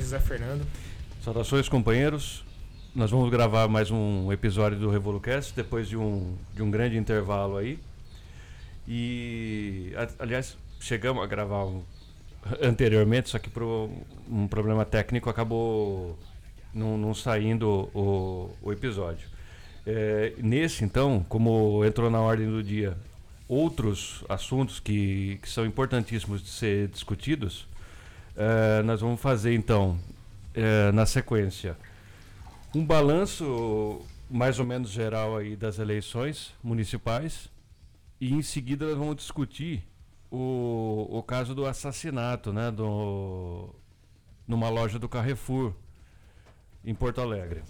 José Fernando. Saudações, companheiros. Nós vamos gravar mais um episódio do Revolucast depois de um, de um grande intervalo aí. E, aliás, chegamos a gravar um, anteriormente, só que por um problema técnico acabou não, não saindo o, o episódio. É, nesse, então, como entrou na ordem do dia outros assuntos que, que são importantíssimos de ser discutidos, é, nós vamos fazer então é, na sequência, um balanço mais ou menos geral aí das eleições municipais e em seguida nós vamos discutir o, o caso do assassinato, né, do, numa loja do Carrefour em Porto Alegre.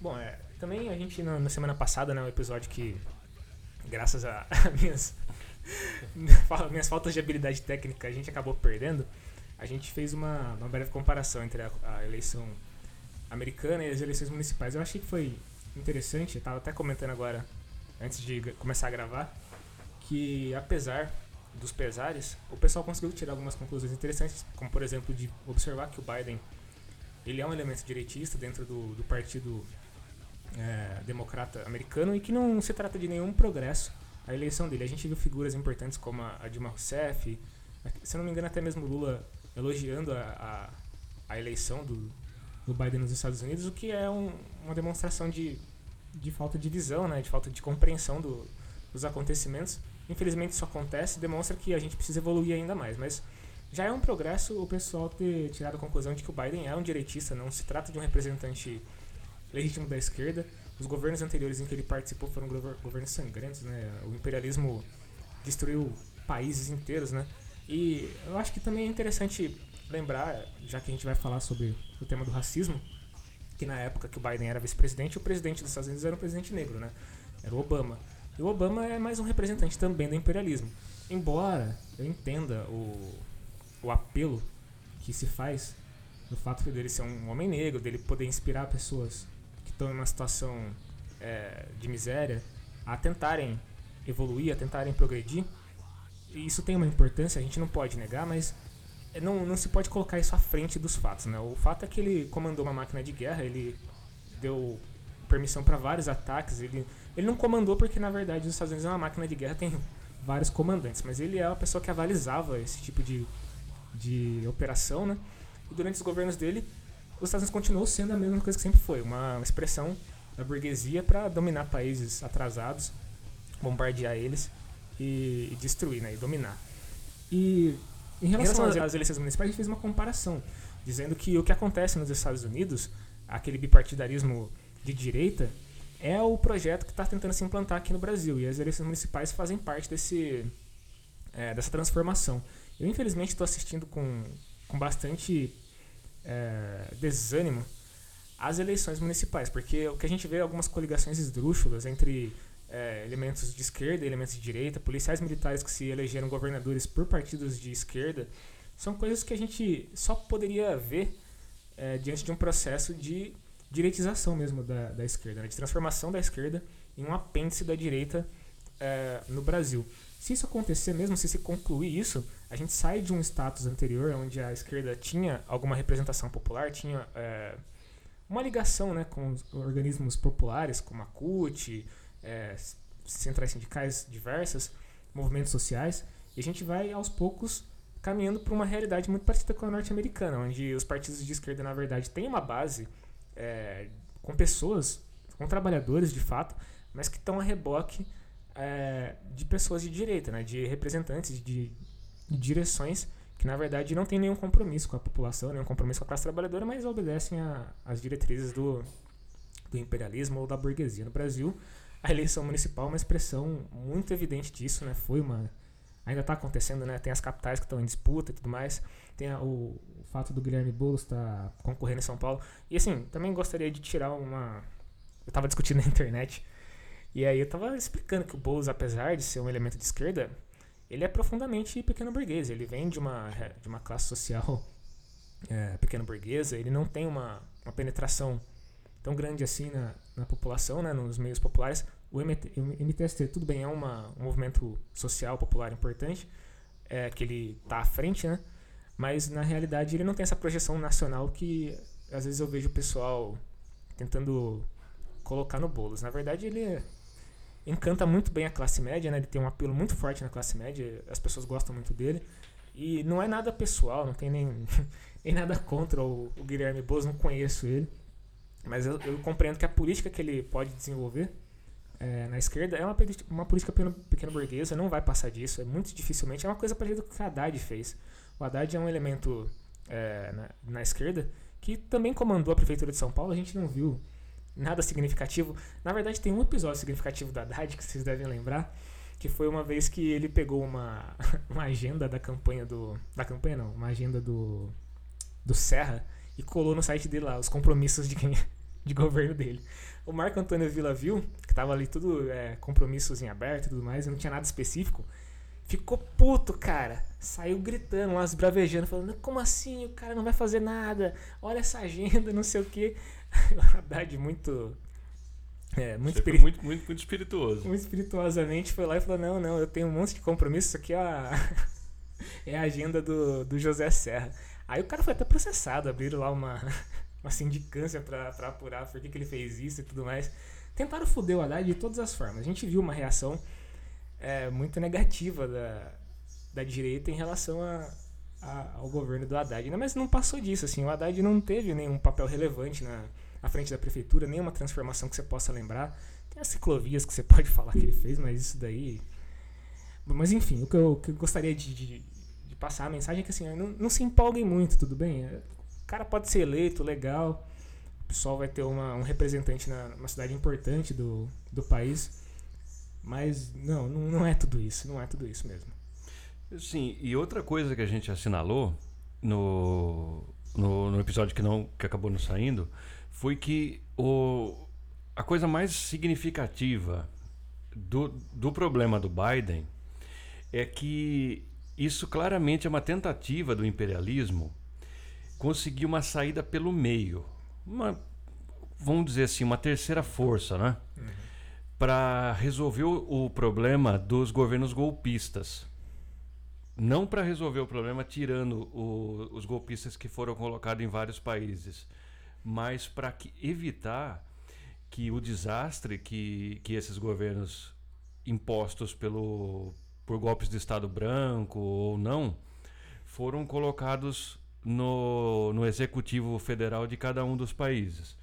Bom, é, também a gente na, na semana passada, né, um episódio que graças a minhas minhas faltas de habilidade técnica a gente acabou perdendo a gente fez uma, uma breve comparação entre a, a, eleição americana e as eleições municipais. Eu achei que foi interessante, eu estava até comentando agora, antes de começar a gravar, que apesar dos pesares, o pessoal conseguiu tirar algumas conclusões interessantes, como por exemplo de observar que o Biden ele é um elemento direitista dentro do, do partido é, democrata americano e que não se trata de nenhum progresso a eleição dele. A gente viu figuras importantes como a Dilma Rousseff, se não me engano até mesmo Lula elogiando a, a, a eleição do, do Biden nos Estados Unidos, o que é um, uma demonstração de, de falta de visão, né, de falta de compreensão do, dos acontecimentos. Infelizmente isso acontece, demonstra que a gente precisa evoluir ainda mais, mas já é um progresso o pessoal ter tirado a conclusão de que o Biden é um direitista, não se trata de um representante legítimo da esquerda. Os governos anteriores em que ele participou foram governos sangrentos, né? O imperialismo destruiu países inteiros, né? E eu acho que também é interessante lembrar, já que a gente vai falar sobre o tema do racismo, que na época que o Biden era vice-presidente, o presidente dos Estados Unidos era um presidente negro, né? Era o Obama. E o Obama é mais um representante também do imperialismo. Embora eu entenda o, o apelo que se faz do fato dele ser um homem negro, dele poder inspirar pessoas que estão em uma situação é, de miséria a tentarem evoluir, a tentarem progredir, isso tem uma importância, a gente não pode negar, mas não, não se pode colocar isso à frente dos fatos. Né? O fato é que ele comandou uma máquina de guerra, ele deu permissão para vários ataques. Ele, ele não comandou porque, na verdade, os Estados Unidos é uma máquina de guerra, tem vários comandantes, mas ele é a pessoa que avalizava esse tipo de, de operação. Né? E durante os governos dele, os Estados Unidos continuou sendo a mesma coisa que sempre foi uma expressão da burguesia para dominar países atrasados, bombardear eles e, e destruir, né, e dominar. E em relação, em relação às, às eleições municipais, a gente fez uma comparação, dizendo que o que acontece nos Estados Unidos, aquele bipartidarismo de direita, é o projeto que está tentando se implantar aqui no Brasil. E as eleições municipais fazem parte desse, é, dessa transformação. Eu, infelizmente, estou assistindo com, com bastante é, desânimo as eleições municipais, porque o que a gente vê é algumas coligações esdrúxulas entre é, elementos de esquerda, elementos de direita, policiais militares que se elegeram governadores por partidos de esquerda, são coisas que a gente só poderia ver é, diante de um processo de direitização mesmo da, da esquerda, né? de transformação da esquerda em um apêndice da direita é, no Brasil. Se isso acontecer mesmo, se se concluir isso, a gente sai de um status anterior onde a esquerda tinha alguma representação popular, tinha é, uma ligação né, com os organismos populares, como a CUT, é, centrais sindicais diversas, movimentos sociais, e a gente vai aos poucos caminhando para uma realidade muito parecida com a norte-americana, onde os partidos de esquerda, na verdade, têm uma base é, com pessoas, com trabalhadores de fato, mas que estão a reboque é, de pessoas de direita, né, de representantes de, direções que, na verdade, não têm nenhum compromisso com a população, nenhum compromisso com a classe trabalhadora, mas obedecem às diretrizes do, do imperialismo ou da burguesia. No Brasil, a eleição municipal é uma expressão muito evidente disso, né? Foi uma ainda está acontecendo, né? Tem as capitais que estão em disputa e tudo mais. Tem o, o, fato do Guilherme Boulos estar tá concorrendo em São Paulo. E assim, também gostaria de tirar uma. Eu estava discutindo na internet. E aí eu estava explicando que o Boulos, apesar de ser um elemento de esquerda, ele é profundamente pequeno burguês. Ele vem de uma, de uma classe social é, pequeno burguesa. Ele não tem uma, uma penetração tão grande assim na, na população, né, nos meios populares. O, MT, o MTST, tudo bem, é uma, um movimento social popular importante, é, que ele está à frente, né? Mas na realidade ele não tem essa projeção nacional que às vezes eu vejo o pessoal tentando colocar no bolos. Na verdade ele encanta muito bem a classe média, né? Ele tem um apelo muito forte na classe média, as pessoas gostam muito dele. E não é nada pessoal, não tem nem, nem nada contra o, o Guilherme Boulos, não conheço ele. Mas eu, eu, compreendo que a política que ele pode desenvolver é, na esquerda é uma, uma política pequena, pequena burguesa, não vai passar disso, é muito dificilmente. É uma coisa parecida com o que o Haddad fez. O Haddad é um elemento é, na, na, esquerda que também comandou a prefeitura de São Paulo, a gente não viu nada significativo. Na verdade, tem um episódio significativo do Haddad que vocês devem lembrar, que foi uma vez que ele pegou uma, uma agenda da campanha do. Da campanha não, uma agenda do. do Serra e colou no site dele lá, os compromissos de quem de governo dele. O Marco Antônio Villa viu, que tava ali tudo é, compromissos em aberto e tudo mais, e não tinha nada específico. Ficou puto, cara. Saiu gritando, umas bravejando, falando: Como assim? O cara não vai fazer nada. Olha essa agenda, não sei o quê. O Haddad, muito. É, muito, espiri... muito, muito, muito espirituoso. Muito espirituosamente foi lá e falou: Não, não, eu tenho um monte de compromisso. Isso aqui é a, é a agenda do, do José Serra. Aí o cara foi até processado. Abriram lá uma, uma sindicância para apurar por que, que ele fez isso e tudo mais. Tentaram foder o Haddad de todas as formas. A gente viu uma reação é, muito negativa da, da direita em relação a, a, ao governo do Haddad. Mas não passou disso. Assim, o Haddad não teve nenhum papel relevante na, à frente da prefeitura, nenhuma transformação que você possa lembrar. Tem as ciclovias que você pode falar que ele fez, mas isso daí. Mas enfim, o que eu, que eu gostaria de, de, de, passar a mensagem é que assim, não, não se empolguem muito, tudo bem? O cara pode ser eleito, legal. O pessoal vai ter uma, um representante na, numa cidade importante do, do país. Mas não, não, não é tudo isso. Não é tudo isso mesmo. Sim, e outra coisa que a gente assinalou no, no, no, episódio que não que acabou não saindo foi que o, a coisa mais significativa do, do problema do Biden é que isso claramente é uma tentativa do imperialismo conseguir uma saída pelo meio. Uma, vamos dizer assim, uma terceira força, né? Uhum. Para resolver o, o problema dos governos golpistas. Não para resolver o problema tirando o, os golpistas que foram colocados em vários países, mas para evitar que o desastre que, que esses governos impostos pelo, por golpes de Estado branco ou não foram colocados no, no executivo federal de cada um dos países.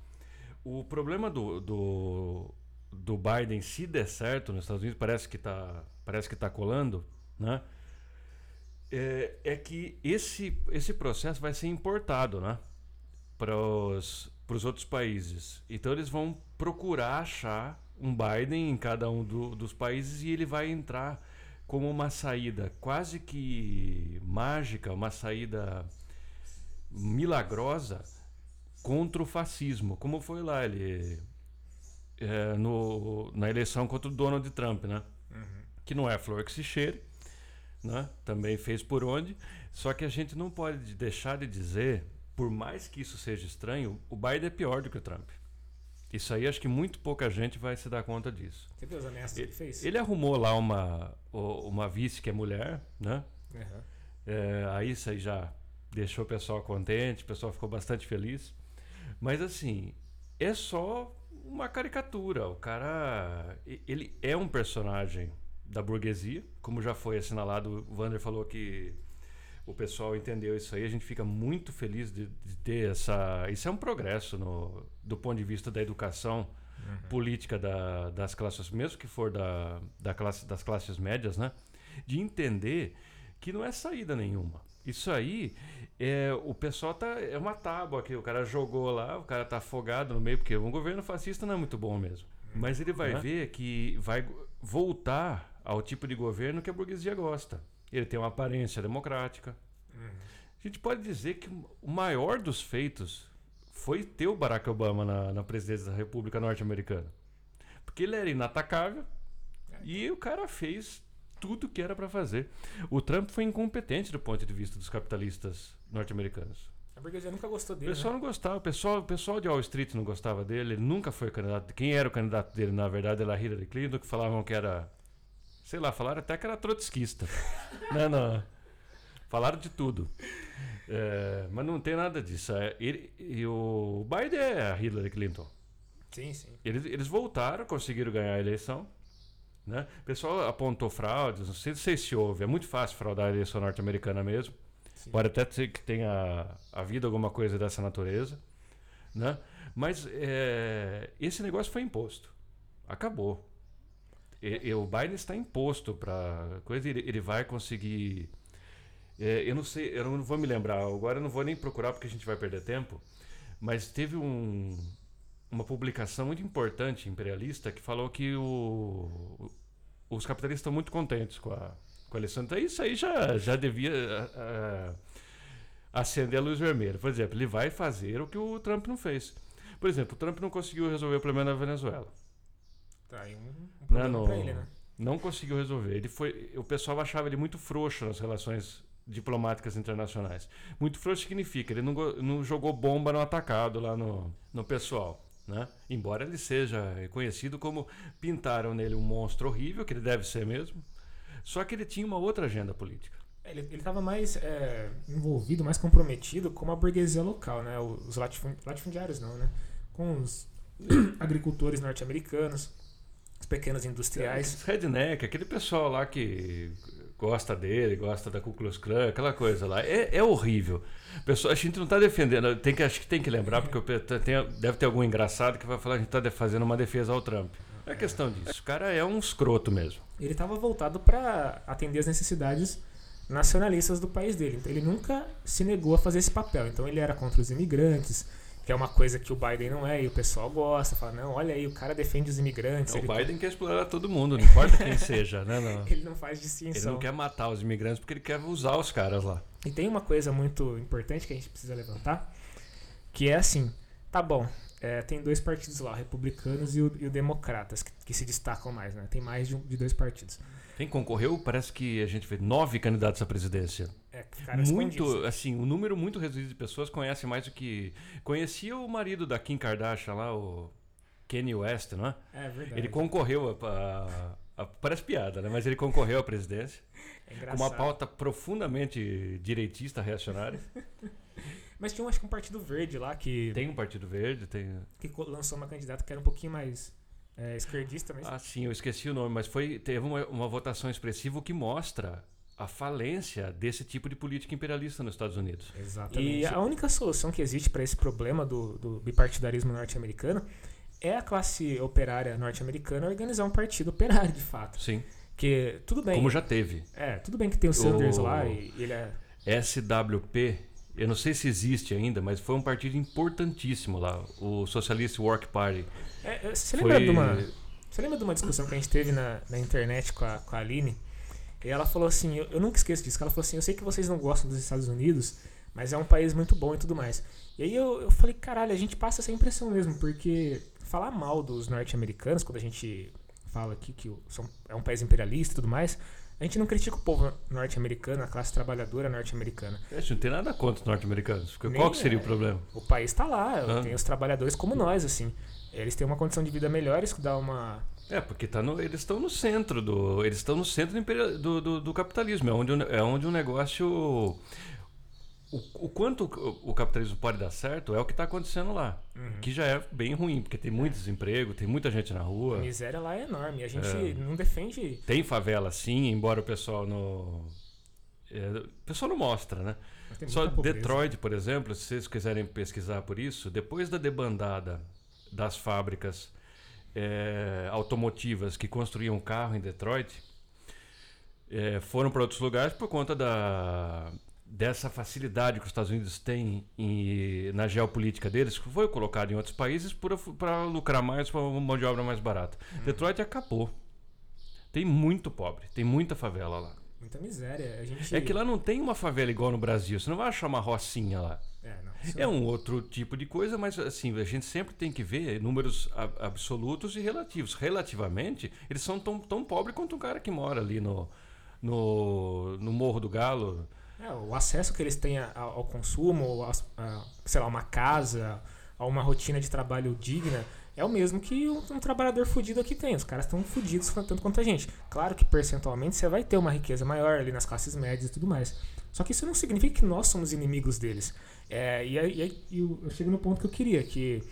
O problema do, do, do Biden, se der certo nos Estados Unidos, parece que está parece que tá colando, né? É, é, que esse, esse processo vai ser importado né? para os outros países. Então eles vão procurar achar um Biden em cada um do, dos países e ele vai entrar como uma saída quase que mágica, uma saída milagrosa contra o fascismo, como foi lá ele é, no, na eleição contra o Donald Trump, né? Uhum. Que não é flor que se cheire, né? Também fez por onde. Só que a gente não pode deixar de dizer, por mais que isso seja estranho, o Biden é pior do que o Trump. Isso aí acho que muito pouca gente vai se dar conta disso. Você viu as ameaças ele, que ele fez? Ele arrumou lá uma, uma vice que é mulher, né? Uhum. É, aí isso aí já deixou o pessoal contente, o pessoal ficou bastante feliz. Mas assim, é só uma caricatura. O cara, ele é um personagem da burguesia, como já foi assinalado. O Vander falou que o pessoal entendeu isso aí. A gente fica muito feliz de, de ter essa. Isso é um progresso no, do ponto de vista da educação uhum. política da, das classes, mesmo que for da, da classe, das classes médias, né? De entender que não é saída nenhuma. Isso aí, é, o pessoal tá. É uma tábua que o cara jogou lá, o cara tá afogado no meio, porque um governo fascista não é muito bom mesmo. Mas ele vai ver que vai voltar ao tipo de governo que a burguesia gosta. Ele tem uma aparência democrática. Uhum. A gente pode dizer que o maior dos feitos foi ter o Barack Obama na, na presidência da República Norte-Americana. Porque ele era inatacável é. e o cara fez tudo que era para fazer. O Trump foi incompetente do ponto de vista dos capitalistas norte-americanos. A burguesia nunca gostou dele. O pessoal né? não gostava, o pessoal, o pessoal de Wall Street não gostava dele, ele nunca foi candidato. Quem era o candidato dele, na verdade, era Hillary Clinton, que falavam que era. Sei lá, falaram até que era trotskista. não, não. Falaram de tudo. É, mas não tem nada disso. É, ele, e o Biden é a Hillary Clinton. Sim, sim. Eles, eles voltaram, conseguiram ganhar a eleição. Né? O pessoal apontou fraudes, não sei, não sei se houve. É muito fácil fraudar a eleição norte-americana mesmo. Sim. Pode até ser que tenha havido alguma coisa dessa natureza. Né? Mas é, esse negócio foi imposto. Acabou. E, e o Biden está imposto para coisa. Ele, ele vai conseguir. É, eu não sei, eu não vou me lembrar. Agora eu não vou nem procurar porque a gente vai perder tempo. Mas teve um, uma publicação muito importante imperialista que falou que o, os capitalistas estão muito contentes com a, com a eleição. Então isso aí já, já devia uh, acender a luz vermelha. Por exemplo, ele vai fazer o que o Trump não fez. Por exemplo, o Trump não conseguiu resolver o problema da Venezuela. Tá aí um, um problema não, não, ele, né? Não conseguiu resolver. Ele foi, o pessoal achava ele muito frouxo nas relações diplomáticas internacionais. Muito frouxo significa ele não, não jogou bomba no atacado lá no, no pessoal. Né? Embora ele seja conhecido como pintaram nele um monstro horrível, que ele deve ser mesmo, só que ele tinha uma outra agenda política. Ele estava mais é, envolvido, mais comprometido com a burguesia local, né? os latifundiários não, né? com os agricultores norte-americanos, os pequenos industriais. Redneck, aquele pessoal lá que gosta dele, gosta da Ku Klux Klan, aquela coisa lá. É, é horrível. Pessoal, a gente não está defendendo, tem que, acho que tem que lembrar, porque deve ter algum engraçado que vai falar que a gente está fazendo uma defesa ao Trump. É questão disso. O cara é um escroto mesmo. Ele estava voltado para atender as necessidades nacionalistas do país dele. Então ele nunca se negou a fazer esse papel. Então ele era contra os imigrantes, que é uma coisa que o Biden não é, e o pessoal gosta, fala, não, olha aí, o cara defende os imigrantes. Não, o Biden quer explorar todo mundo, não importa quem seja, né? Não. Ele não faz distinção. Ele não quer matar os imigrantes porque ele quer usar os caras lá. E tem uma coisa muito importante que a gente precisa levantar, que é assim, tá bom, é, tem dois partidos lá, o republicanos e o, e o democratas, que, que, se destacam mais, né? Tem mais de, um, de dois partidos. Quem concorreu, parece que a gente vê nove candidatos à presidência. É, muito, assim, um número muito reduzido de pessoas conhece mais do que. Conhecia o marido da Kim Kardashian lá, o Kanye West, não é? É verdade. Ele concorreu a, a, parece piada, né? Mas ele concorreu à presidência. É com uma pauta profundamente direitista, reacionária. Mas tinha, acho que um partido verde lá que. Tem um partido verde, tem. Que lançou uma candidata que era um pouquinho mais é, esquerdista mesmo. Ah, sim, eu esqueci o nome, mas foi, teve uma, uma votação expressiva que mostra a falência desse tipo de política imperialista nos Estados Unidos. Exatamente. E a única solução que existe para esse problema do, do bipartidarismo norte-americano é a classe operária norte-americana organizar um partido operário, de fato. Sim. Que tudo bem. Como já teve. É, tudo bem que tem o Sanders o... lá e ele é. SWP, eu não sei se existe ainda, mas foi um partido importantíssimo lá, o Socialist Work Party. É, é você, lembra foi... de uma, você lembra de uma discussão que a gente teve na, na internet com a, com a Aline? E ela falou assim, eu, eu nunca esqueço disso, ela falou assim, eu sei que vocês não gostam dos Estados Unidos, mas é um país muito bom e tudo mais. E aí eu, eu falei, caralho, a gente passa essa impressão mesmo, porque falar mal dos norte-americanos, quando a gente fala aqui que são, é um país imperialista e tudo mais, a gente não critica o povo norte-americano, a classe trabalhadora norte-americana. A gente não tem nada contra os norte-americanos. Qual que seria é, o problema? O país está lá, ah. tem os trabalhadores como nós, assim. Eles têm uma condição de vida melhor, isso dá uma. É, porque tá no, eles estão no centro do. Eles estão no centro do, do, do, capitalismo. É onde, é onde o negócio o, o, quanto o, capitalismo pode dar certo é o que está acontecendo lá. Uhum. Que já é bem ruim, porque tem muito é. desemprego, tem muita gente na rua. A miséria lá é enorme. A gente é. não defende. Tem favela sim, embora o pessoal não. É, o pessoal não mostra, né? Só Detroit, por exemplo, se vocês quiserem pesquisar por isso, depois da debandada das fábricas é, automotivas que construíam carro em Detroit, é, foram para outros lugares por conta da dessa facilidade que os Estados Unidos têm em, na geopolítica deles, que foi colocado em outros países para lucrar mais, para uma mão de obra mais barata. Hum. Detroit acabou. Tem muito pobre, tem muita favela lá. Muita miséria. Gente... É que lá não tem uma favela igual no Brasil. Você não vai achar uma rocinha lá. É, não, é um outro tipo de coisa, mas assim, a gente sempre tem que ver números absolutos e relativos. Relativamente, eles são tão, tão pobres quanto um cara que mora ali no, no, no Morro do Galo, é, o acesso que eles têm ao consumo, a, a, sei lá, uma casa, a uma rotina de trabalho digna, é o mesmo que um, um trabalhador fudido aqui tem. Os caras estão fudidos tanto quanto a gente. Claro que percentualmente você vai ter uma riqueza maior ali nas classes médias e tudo mais. Só que isso não significa que nós somos inimigos deles. É, e aí, eu, eu chego no ponto que eu queria, que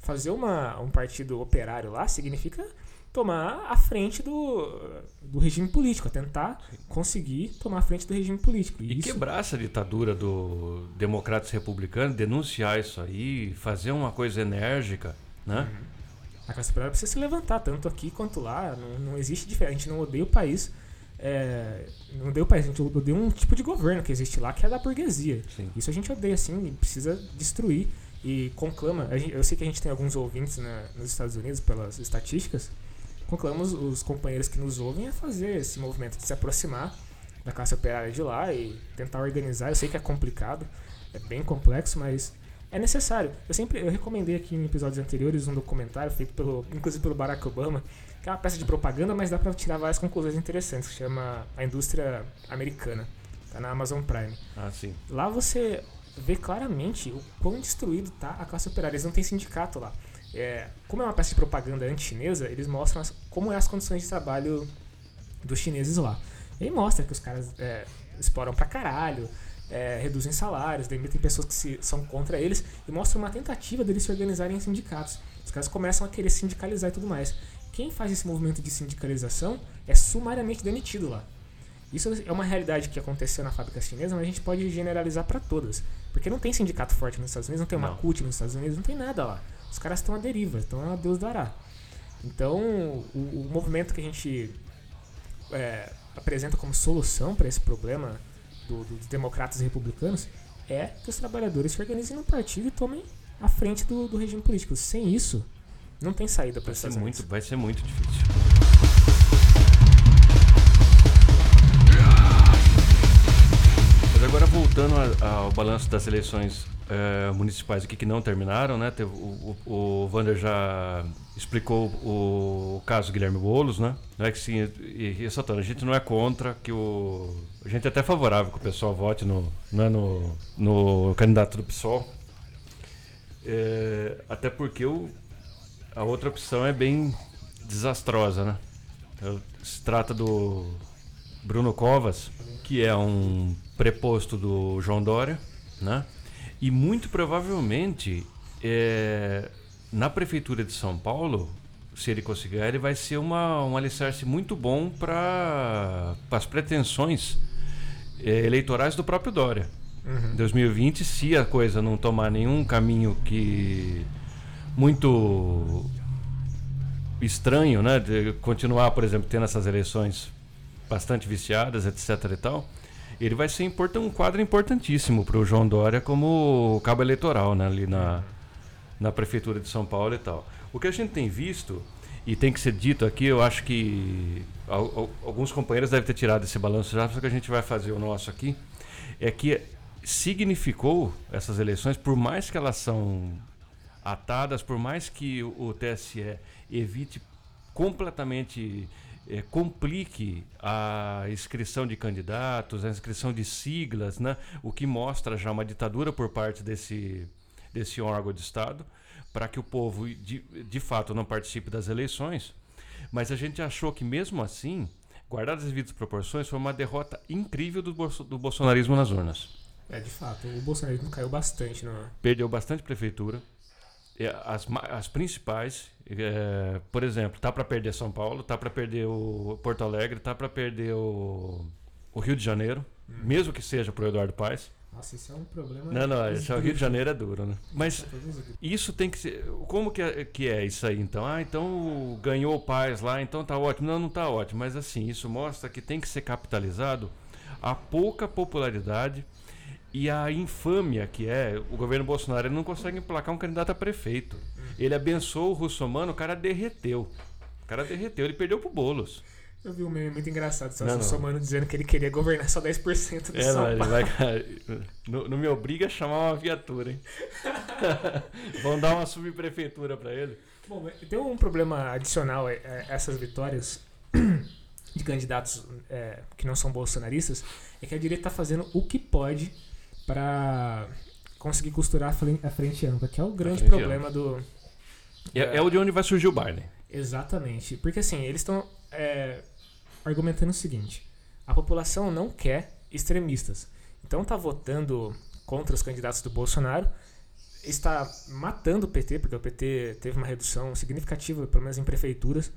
fazer uma, um partido operário lá significa tomar a frente do, do regime político, tentar conseguir tomar a frente do regime político. E, e isso... quebrar essa ditadura do democratas republicanos, denunciar isso aí, fazer uma coisa enérgica, né? Uhum. A classe operária precisa se levantar, tanto aqui quanto lá. Não, não existe diferença. A gente não odeia o país. É, não o país, a gente odeia um tipo de governo que existe lá, que é da burguesia. Sim. Isso a gente odeia, sim, e precisa destruir. E conclama. Gente, eu sei que a gente tem alguns ouvintes nos Estados Unidos, pelas estatísticas. Conclamamos os companheiros que nos ouvem a fazer esse movimento de se aproximar da classe operária de lá e tentar organizar. Eu sei que é complicado, é bem complexo, mas é necessário. Eu sempre eu recomendei aqui em episódios anteriores um documentário feito pelo, inclusive pelo Barack Obama, que é uma peça de propaganda, mas dá para tirar várias conclusões interessantes, que chama A Indústria Americana. Tá na Amazon Prime. Ah, sim. Lá você vê claramente o quão destruído tá a classe operária. Eles não têm sindicato lá. É, como é uma peça de propaganda anti-chinesa, eles mostram as, como é as condições de trabalho dos chineses lá. E mostra que os caras é, exploram pra caralho, é, reduzem salários, demitem pessoas que se, são contra eles e mostra uma tentativa deles se organizarem em sindicatos. Os caras começam a querer sindicalizar e tudo mais. Quem faz esse movimento de sindicalização é sumariamente demitido lá. Isso é uma realidade que aconteceu na fábrica chinesa, mas a gente pode generalizar para todas. Porque não tem sindicato forte nos Estados Unidos, não tem uma. CUT nos Estados Unidos, não tem nada lá. Os caras estão à deriva, estão a Deus dará. Então, o, o movimento que a gente é, apresenta como solução para esse problema do, dos democratas e republicanos é que os trabalhadores se organizem no partido e tomem a frente do, do regime político. Sem isso, não tem saída para ser muito Vai ser muito difícil. Mas agora voltando ao balanço das eleições é, municipais aqui que não terminaram, né? Teve, o, o, o Wander já explicou o, o caso Guilherme Boulos, né? Não é que sim, e, e a gente não é contra que o. A gente é até favorável que o pessoal vote no, né, no, no candidato do PSOL. É, até porque o, a outra opção é bem desastrosa, né? Então, se trata do Bruno Covas, que é um preposto do João Dória, né? E muito provavelmente, é, na Prefeitura de São Paulo, se ele conseguir, ele vai ser uma, um alicerce muito bom para as pretensões é, eleitorais do próprio Dória. Uhum. 2020, se a coisa não tomar nenhum caminho que muito estranho, né, de continuar, por exemplo, tendo essas eleições bastante viciadas, etc e tal, ele vai ser um quadro importantíssimo para o João Dória como cabo eleitoral né, ali na, na Prefeitura de São Paulo e tal. O que a gente tem visto, e tem que ser dito aqui, eu acho que alguns companheiros devem ter tirado esse balanço já, só que a gente vai fazer o nosso aqui, é que significou essas eleições, por mais que elas são atadas, por mais que o TSE evite completamente é, complique a inscrição de candidatos, a inscrição de siglas, né? o que mostra já uma ditadura por parte desse, desse órgão de Estado, para que o povo de, de fato não participe das eleições. Mas a gente achou que, mesmo assim, guardadas as devidas proporções, foi uma derrota incrível do, do bolsonarismo nas urnas. É, de fato, o bolsonarismo caiu bastante. No... Perdeu bastante prefeitura. As, as principais, é, por exemplo, tá para perder São Paulo, tá para perder o Porto Alegre, tá para perder o, o, Rio de Janeiro, hum. mesmo que seja pro Eduardo Paes. Nossa, isso é um problema. Não, não, esse é o Rio de Janeiro é duro, né? Mas isso tem que ser. Como que é, que é isso aí então? Ah, então ganhou o Paes lá, então tá ótimo. Não, não tá ótimo, mas assim, isso mostra que tem que ser capitalizado a pouca popularidade e a infâmia que é o governo Bolsonaro. Ele não consegue emplacar um candidato a prefeito. Ele abençoou o Russomano, o cara derreteu. O cara derreteu, ele perdeu pro Bolos. Eu vi um meme muito engraçado, só o Russomano dizendo que ele queria governar só 10% do é, São não, Vai, não, não, me obriga a chamar uma viatura, hein? Vão dar uma subprefeitura para ele. Bom, tem um problema adicional a essas vitórias de candidatos é, que não são bolsonaristas, é que a direita está fazendo o que pode para conseguir costurar a frente ampla, que é o grande problema do, é, é o de onde vai surgir o Barney. Exatamente. Porque assim, eles estão é, argumentando o seguinte: a população não quer extremistas. Então tá votando contra os candidatos do Bolsonaro, está matando o PT, porque o PT teve uma redução significativa, pelo menos em prefeituras.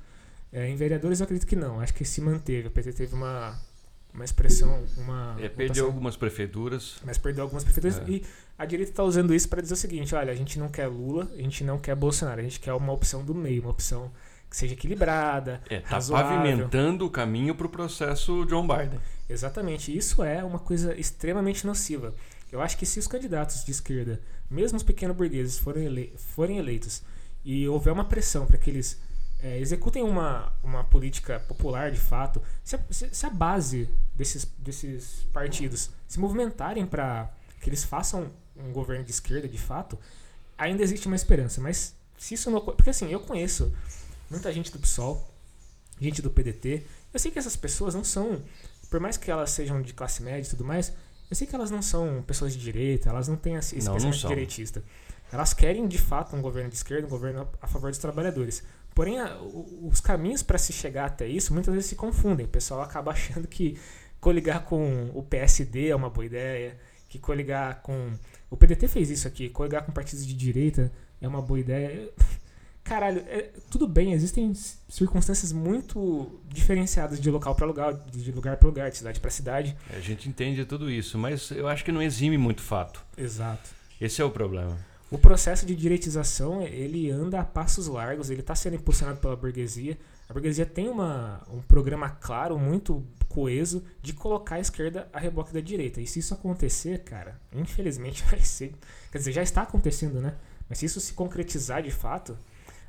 É, em vereadores eu acredito que não, acho que se manteve. O PT teve uma, uma expressão, uma. É, perdeu algumas prefeituras. Mas perdeu algumas prefeituras. É. E a direita está usando isso para dizer o seguinte: olha, a gente não quer Lula, a gente não quer Bolsonaro, a gente quer uma opção do meio, uma opção que seja equilibrada. É, tá pavimentando o caminho para o processo John Biden. Exatamente. Isso é uma coisa extremamente nociva. Eu acho que se os candidatos de esquerda, mesmo os pequenos burgueses, forem, ele forem eleitos e houver uma pressão para que eles é, executem uma, uma política popular de fato, se a, se a base desses, desses partidos se movimentarem para que eles façam um governo de esquerda de fato, ainda existe uma esperança. Mas se isso não. Porque assim, eu conheço muita gente do PSOL, gente do PDT. Eu sei que essas pessoas não são, por mais que elas sejam de classe média e tudo mais, eu sei que elas não são pessoas de direita, elas não têm esse não, pensamento direitista. Elas querem de fato um governo de esquerda, um governo a favor dos trabalhadores. Porém, a, os caminhos para se chegar até isso muitas vezes se confundem. O pessoal acaba achando que coligar com o PSD é uma boa ideia, que coligar com. O PDT fez isso aqui, coligar com partidos de direita é uma boa ideia. Caralho, é, tudo bem, existem circunstâncias muito diferenciadas de local para lugar, de lugar para lugar, de cidade para cidade. É, a gente entende tudo isso, mas eu acho que não exime muito fato. Exato. Esse é o problema. O processo de direitização, ele anda a passos largos, ele está sendo impulsionado pela burguesia. A burguesia tem uma, um programa claro, muito coeso, de colocar a esquerda a reboque da direita. E se isso acontecer, cara, infelizmente vai ser... Quer dizer, já está acontecendo, né? Mas se isso se concretizar de fato,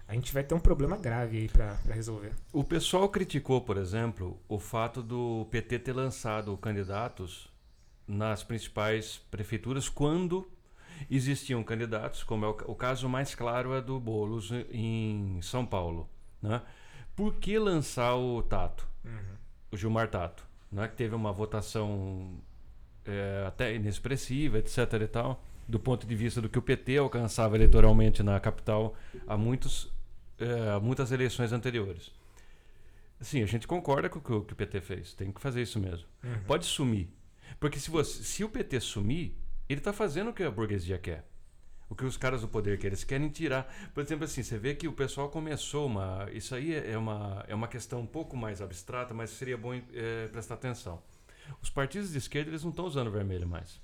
a gente vai ter um problema grave aí para resolver. O pessoal criticou, por exemplo, o fato do PT ter lançado candidatos nas principais prefeituras quando existiam candidatos, como é o, o caso mais claro é do Bolos em São Paulo. Né? Por que lançar o Tato, uhum. o Gilmar Tato, né? que teve uma votação é, até inexpressiva, etc. e tal, do ponto de vista do que o PT alcançava eleitoralmente na capital há, muitos, é, muitas eleições anteriores. Sim, a gente concorda com o que o PT fez, tem que fazer isso mesmo. Uhum. Pode sumir. Porque se, você, se o PT sumir, ele está fazendo o que a burguesia quer. O que os caras do poder querem. Eles querem tirar. Por exemplo, assim, você vê que o pessoal começou uma. Isso aí é uma, é uma questão um pouco mais abstrata, mas seria bom é, prestar atenção. Os partidos de esquerda eles não estão usando vermelho mais.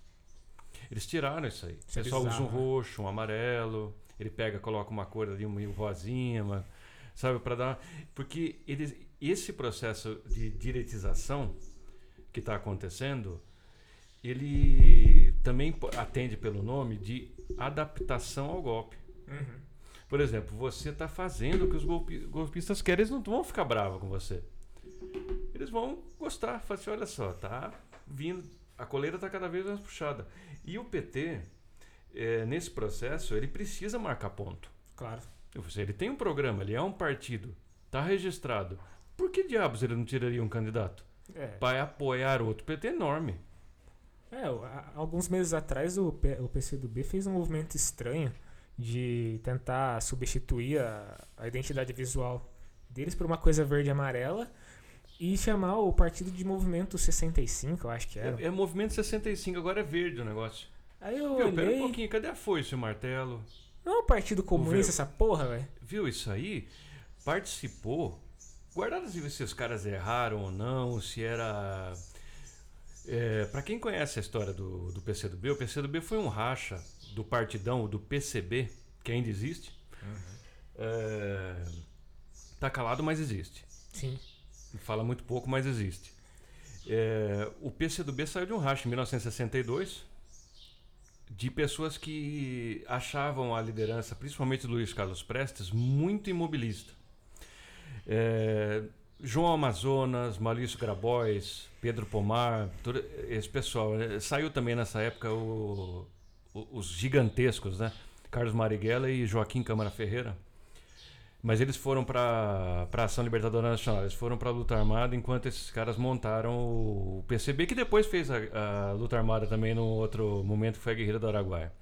Eles tiraram isso aí. Isso o pessoal é usa um né? roxo, um amarelo. Ele pega, coloca uma cor ali, uma rosinha, uma, sabe, para dar. Porque eles, esse processo de direitização que está acontecendo ele também atende pelo nome de adaptação ao golpe. Uhum. Por exemplo, você está fazendo o que os golpistas querem, eles não vão ficar bravos com você. Eles vão gostar, falar assim, olha só, tá vindo, a coleira está cada vez mais puxada. E o PT, é, nesse processo, ele precisa marcar ponto. Claro. Ele tem um programa, ele é um partido, está registrado. Por que diabos ele não tiraria um candidato? É. Para apoiar outro PT enorme. É, alguns meses atrás o, P, o PCdoB fez um movimento estranho de tentar substituir a, a identidade visual deles por uma coisa verde e amarela e chamar o partido de Movimento 65, eu acho que era. É, é Movimento 65, agora é verde o negócio. Aí eu Viu, olhei... pera um pouquinho, cadê a foice, o martelo? Não é o Partido Comunista essa porra, velho. Viu isso aí? Participou. Guardado se os caras erraram ou não, se era é, para quem conhece a história do, do PCdoB, o PCdoB foi um racha do partidão, do PCB, que ainda existe. Uhum. É, tá calado, mas existe. Sim. Fala muito pouco, mas existe. É, o PCdoB saiu de um racha em 1962 de pessoas que achavam a liderança, principalmente do Luiz Carlos Prestes, muito imobilista. É, João Amazonas, Maurício Grabois, Pedro Pomar, todo esse pessoal. Né? Saiu também nessa época o, o, os gigantescos, né? Carlos Marighella e Joaquim Câmara Ferreira. Mas eles foram para a Ação Libertadora Nacional, eles foram para a luta armada, enquanto esses caras montaram o PCB, que depois fez a, a luta armada também no outro momento, que foi a Guerreira do Araguaia.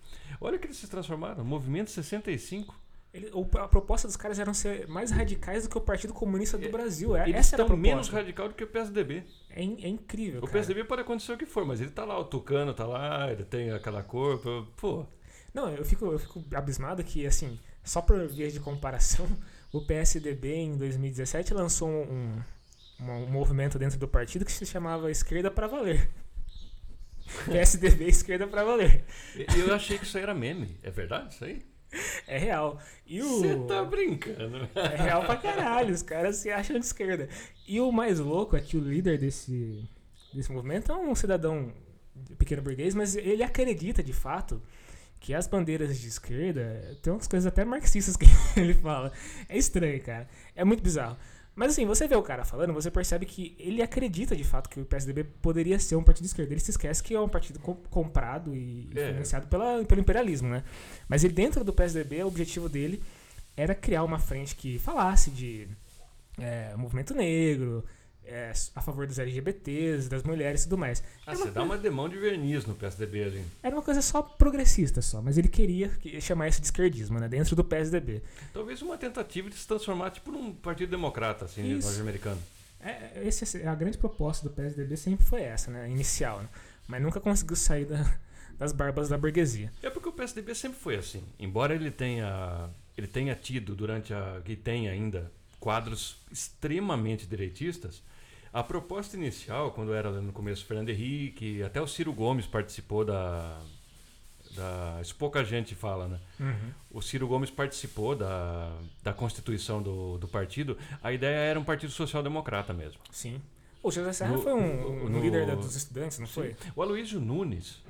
Olha que eles se transformaram, Movimento 65. Ele, a proposta dos caras era ser mais radicais do que o Partido Comunista do É, Brasil. É, Eles estão menos radical do que o PSDB. É, in- é incrível, O cara. PSDB pode acontecer o que for, mas ele tá lá, o Tucano tá lá, ele tem aquela cor, pô. Não, eu fico, eu fico abismado que, assim, só por via de comparação, o PSDB em 2017 lançou um, um, um movimento dentro do partido que se chamava Esquerda para Valer. PSDB Esquerda para Valer. Eu achei que isso aí era meme. É verdade isso aí? É real. E o. Você tá brincando. É real pra caralho, os caras se acham de esquerda. E o mais louco é que o líder desse, desse movimento é um cidadão pequeno burguês, mas ele acredita de fato que as bandeiras de esquerda tem umas coisas até marxistas que ele fala. É estranho, cara. É muito bizarro. Mas assim, você vê o cara falando, você percebe que ele acredita de fato que o PSDB poderia ser um partido de esquerda. Ele se esquece que é um partido co- comprado e É. financiado pela, pelo imperialismo, né? Mas ele, dentro do PSDB, o objetivo dele era criar uma frente que falasse de é, movimento negro, é, a favor dos LGBTs, das mulheres e tudo mais. Ah, você uma, dá uma demão de verniz no PSDB ali. era uma coisa só progressista só, mas ele queria que- chamar isso de esquerdismo, né? Dentro do PSDB. Talvez uma tentativa de se transformar tipo num partido democrata, assim, Isso. norte-americano. É, esse, a grande proposta do PSDB sempre foi essa, né? Inicial, né? Mas nunca conseguiu sair da- das barbas da burguesia. É porque o PSDB sempre foi assim. Embora ele tenha, ele tenha tido durante a que tem ainda quadros extremamente direitistas, a proposta inicial, quando era no começo o Fernando Henrique, até o Ciro Gomes participou da da isso pouca gente fala, né? O Ciro Gomes participou da, da constituição do, do partido. A ideia era um partido social-democrata mesmo. Sim. O José Serra No- foi um, um no- líder da- dos estudantes, não foi? O Aloysio Nunes,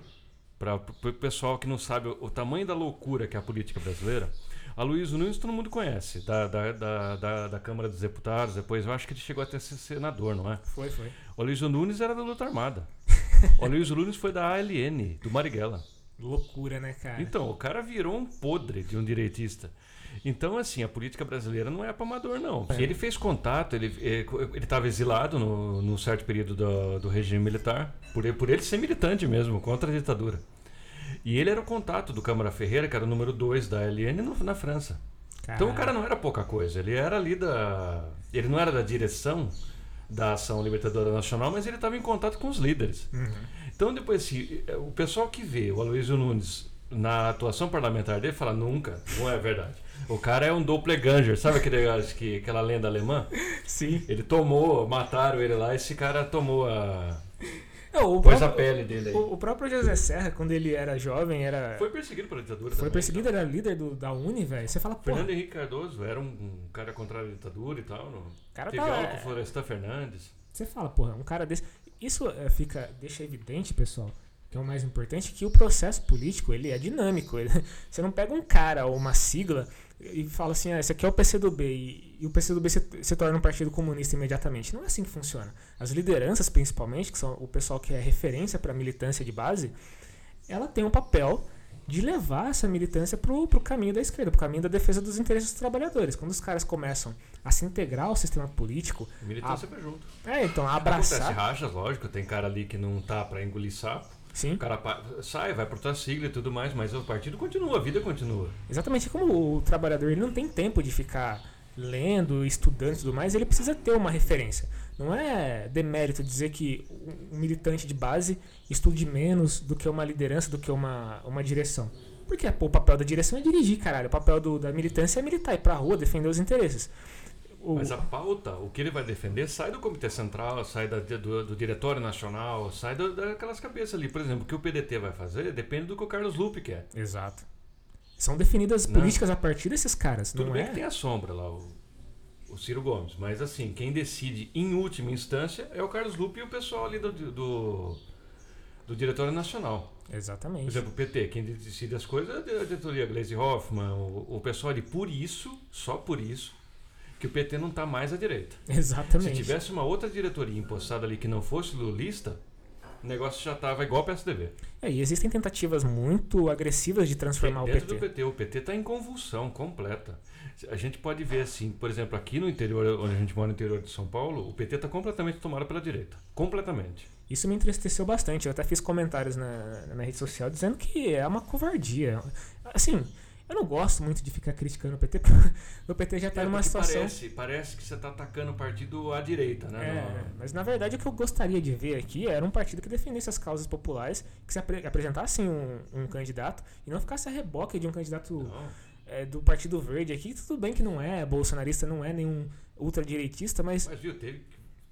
para o pessoal que não sabe o, o tamanho da loucura que é a política brasileira, Aloysio Nunes todo mundo conhece, da, da, da, da, da Câmara dos Deputados, depois eu acho que ele chegou até a ser senador, não é? Foi, foi. O Aloysio Nunes era da luta armada. O Aloysio Nunes foi da ALN, do Marighella. Loucura, né, cara? Então, o cara virou um podre de um direitista. Então, assim, a política brasileira não é para amador, não. É. Ele fez contato, ele estava exilado no, num certo período do, do regime militar, por por ele ser militante mesmo, contra a ditadura. E ele era o contato do Câmara Ferreira, que era o número 2 da LN no- na França. Então o cara não era pouca coisa, ele era ali da. Ele não era da direção da Ação Libertadora Nacional, mas ele estava em contato com os líderes. Uhum. Então, depois, assim, o pessoal que vê o Aloysio Nunes na atuação parlamentar dele fala: nunca, não é verdade. O cara é um doppelganger, sabe aquele, que, aquela lenda alemã? Sim. Ele tomou, mataram ele lá, esse cara tomou a. Não, o, pôs a próprio, pele dele aí. o, o próprio José Serra, quando ele era jovem, era. Foi perseguido pela ditadura. Foi também, perseguido, então. era líder do, da Uni, velho. Você fala, pô, Fernando Henrique Cardoso era um, um cara contra a ditadura e tal. No... o cara Teve tá. aula com o Florestan Fernandes. Você fala, porra, um cara desse. Isso é, fica, deixa evidente, pessoal, que é o mais importante, que o processo político ele é dinâmico. Ele- você não pega um cara ou uma sigla e fala assim, ah, esse aqui é o PCdoB e, e o PCdoB se, se torna um partido comunista imediatamente. Não é assim que funciona. As lideranças, principalmente, que são o pessoal que é referência para militância de base, ela tem um papel de levar essa militância pro, pro caminho da esquerda, pro caminho da defesa dos interesses dos trabalhadores. Quando os caras começam a se integrar ao sistema político, Militância vai junto. é, então, a Acontece abraçar. rachas, lógico, tem cara ali que não tá pra engolir sapo. Sim, O cara sai, vai pra outra sigla e tudo mais, mas o partido continua, a vida continua. exatamente como o trabalhador ele não tem tempo de ficar lendo, estudando e tudo mais, ele precisa ter uma referência. Não é demérito dizer que um militante de base estude menos do que uma liderança, do que uma, uma direção. Porque pô, o papel da direção é dirigir, caralho. O papel do- da militância é militar, ir pra rua, defender os interesses. O- Mas a pauta, o que ele vai defender, sai do Comitê Central, sai da- do, do Diretório Nacional, sai do- daquelas cabeças ali. Por exemplo, o que o PDT vai fazer depende do que o Carlos Lupe quer. Exato. São definidas Não. políticas a partir desses caras, Tudo não bem é? que tem a sombra lá, o, o Ciro Gomes, mas assim, quem decide em última instância é o Carlos Lupe e o pessoal ali do, do, do Diretório Nacional. Por Exatamente. exemplo, o PT, quem decide as coisas é a diretoria Glaze Hoffman, o, o pessoal ali, por isso, só por isso, que o PT não está mais à direita. Se Exatamente. tivesse uma outra diretoria impostada ali que não fosse lulista, o negócio já estava igual ao PSDB. É, e existem tentativas muito agressivas de transformar o Dentro PT. do PT, o PT está em convulsão completa. A gente pode ver assim, por exemplo, aqui no interior, onde a gente mora no interior de São Paulo, o PT está completamente tomado pela direita. Completamente. Isso me entristeceu bastante. Eu até fiz comentários na, na rede social dizendo que é uma covardia. Assim, Eu não gosto muito de ficar criticando o PT, porque o PT já está É, numa situação. Parece, parece que você está atacando o partido à direita, né? É, Não- mas na verdade o que eu gostaria de ver aqui era um partido que defendesse as causas populares, que se apre- apresentasse um, um candidato e não ficasse a reboque de um candidato é, do Partido Verde aqui. Tudo bem que não é bolsonarista, não é nenhum ultradireitista, mas. Mas viu, teve,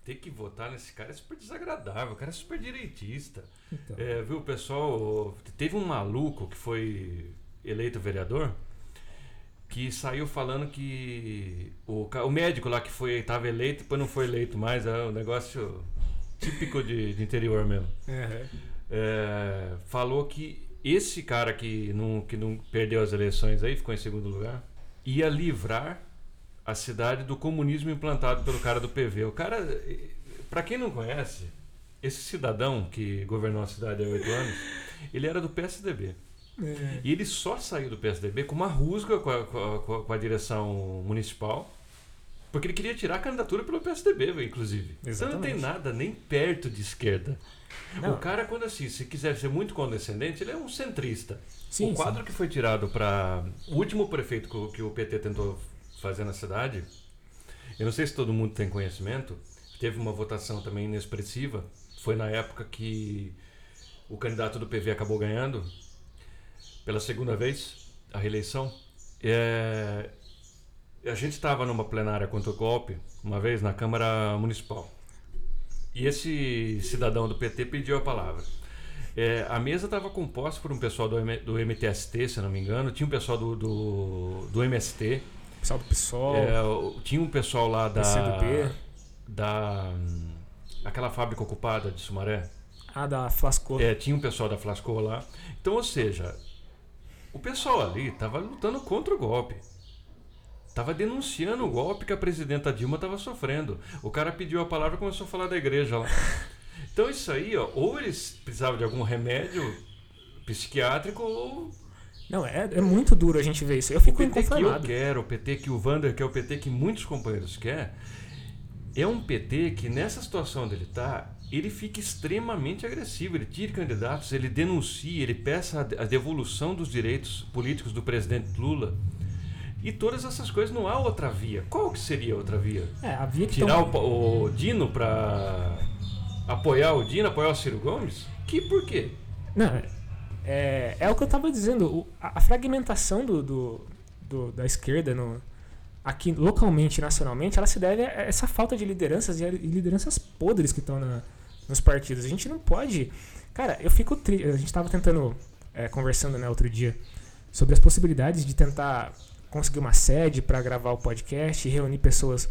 ter que votar nesse cara é super desagradável, o cara é super direitista. Então, É, viu, pessoal. Teve um maluco que foi eleito vereador que saiu falando que o, o médico lá que foi estava eleito depois não foi eleito mais, é um negócio típico de, de interior mesmo. é, É, falou que esse cara que não, que não perdeu as eleições aí, ficou em segundo lugar, ia livrar a cidade do comunismo implantado pelo cara do PV. O cara, para quem não conhece, esse cidadão que governou a cidade há oito anos, ele era do PSDB. É, E ele só saiu do PSDB com uma rusga com a, com a- com a- direção municipal, porque ele queria tirar a candidatura pelo PSDB, inclusive. Então não tem Exatamente. nada nem perto de esquerda. Não. O cara, quando assim, se quiser ser muito condescendente, ele é um centrista. sim, o quadro que foi tirado para o último prefeito que o PT tentou fazer na cidade, eu não sei se todo mundo tem conhecimento, teve uma votação também inexpressiva. Foi na época que o candidato do PV acabou ganhando pela segunda vez a reeleição. É, a gente estava numa plenária contra o golpe uma vez na Câmara Municipal. E esse cidadão do PT pediu a palavra. É, a mesa estava composta por um pessoal do, M- do MTST, se não me engano, tinha um pessoal do, do, do MST. Pessoal do PSOL, é, tinha um pessoal lá da. PCdoB. da aquela fábrica ocupada de Sumaré. a da Flasco. É, tinha um pessoal da Flasco lá. Então, ou seja, o pessoal ali estava lutando contra o golpe. Estava denunciando o golpe que a presidenta Dilma estava sofrendo. O cara pediu a palavra e começou a falar da igreja lá. Então isso aí, ó, ou eles precisavam de algum remédio psiquiátrico, ou Não, é, é muito duro a gente ver isso. Eu fico o PT que eu quero, o PT que o Vander quer, o PT que muitos companheiros quer, é um PT que nessa situação onde ele está, ele fica extremamente agressivo. Ele tira candidatos, ele denuncia, ele peça a de- a devolução dos direitos políticos do presidente Lula. E todas essas coisas, não há outra via. Qual que seria a outra via? É, a via que Tirar tão- o, o Dino para apoiar o Dino, apoiar o Ciro Gomes? Que por quê? Não, é- é, é o que eu tava dizendo. o- a, a fragmentação do, do- do- da esquerda no, aqui localmente e nacionalmente, ela se deve a essa falta de lideranças e lideranças podres que estão na- nos partidos. A gente não pode. Cara, eu fico triste. A gente tava tentando, é, conversando né, outro dia, sobre as possibilidades de tentar conseguir uma sede para gravar o podcast e reunir pessoas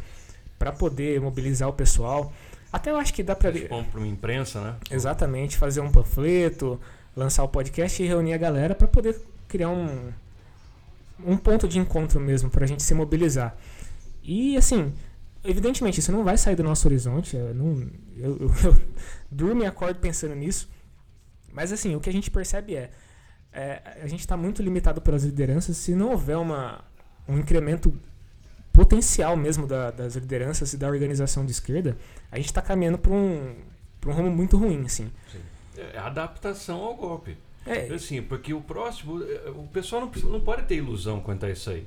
para poder mobilizar o pessoal. Até eu acho que dá para para uma imprensa, né? Exatamente, fazer um panfleto, lançar o podcast e reunir a galera para poder criar um, um ponto de encontro mesmo, para a gente se mobilizar. E assim, evidentemente, isso não vai sair do nosso horizonte. Eu, não, eu, eu, eu durmo e acordo pensando nisso. Mas assim, o que a gente percebe é, é a gente está muito limitado pelas lideranças. Se não houver uma, um incremento potencial mesmo da- das lideranças e da organização de esquerda, a gente está caminhando para um, um rumo muito ruim, assim. É a adaptação ao golpe. É, Assim, porque o próximo. eh, O pessoal não, precisa- não pode ter ilusão quanto a isso aí.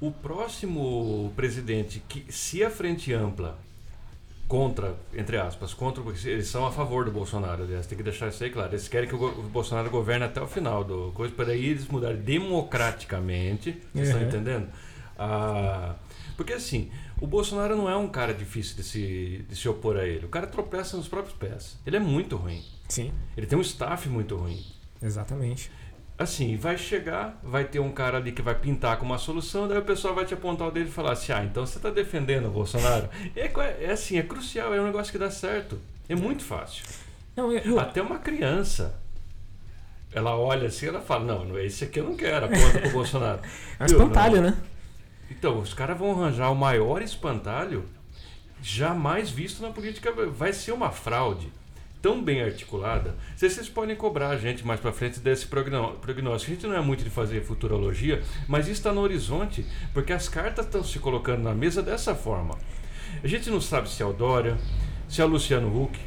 O próximo presidente que, se a frente ampla contra, entre aspas, contra, porque eles são a favor do Bolsonaro, aliás, tem que deixar isso aí claro. Eles querem que o, Bolsonaro governe até o final do coisa, para aí eles mudarem democraticamente. Vocês estão Uhum. entendendo? Ah, porque assim, o Bolsonaro não é um cara difícil de se, de se opor a ele. O cara tropeça nos próprios pés. Ele é muito ruim. Sim, Ele tem um staff muito ruim. exatamente. Assim, vai chegar, vai ter um cara ali que vai pintar com uma solução, daí o pessoal vai te apontar o dedo e falar assim: ah, então você está defendendo o Bolsonaro? É, é assim, é crucial, é um negócio que dá certo. É muito fácil. Não, eu, eu- Até uma criança. Ela olha assim ela fala: não, não, esse aqui eu não quero, aponta pro Bolsonaro. é um espantalho, né? Então, os caras vão arranjar o maior espantalho jamais visto na política. Vai ser uma fraude tão bem articulada. Se vocês podem cobrar a gente mais pra frente desse prognóstico. A gente não é muito de fazer futurologia, mas isso está no horizonte, porque as cartas estão se colocando na mesa dessa forma. A gente não sabe se é o Dória, se é o Luciano Huck,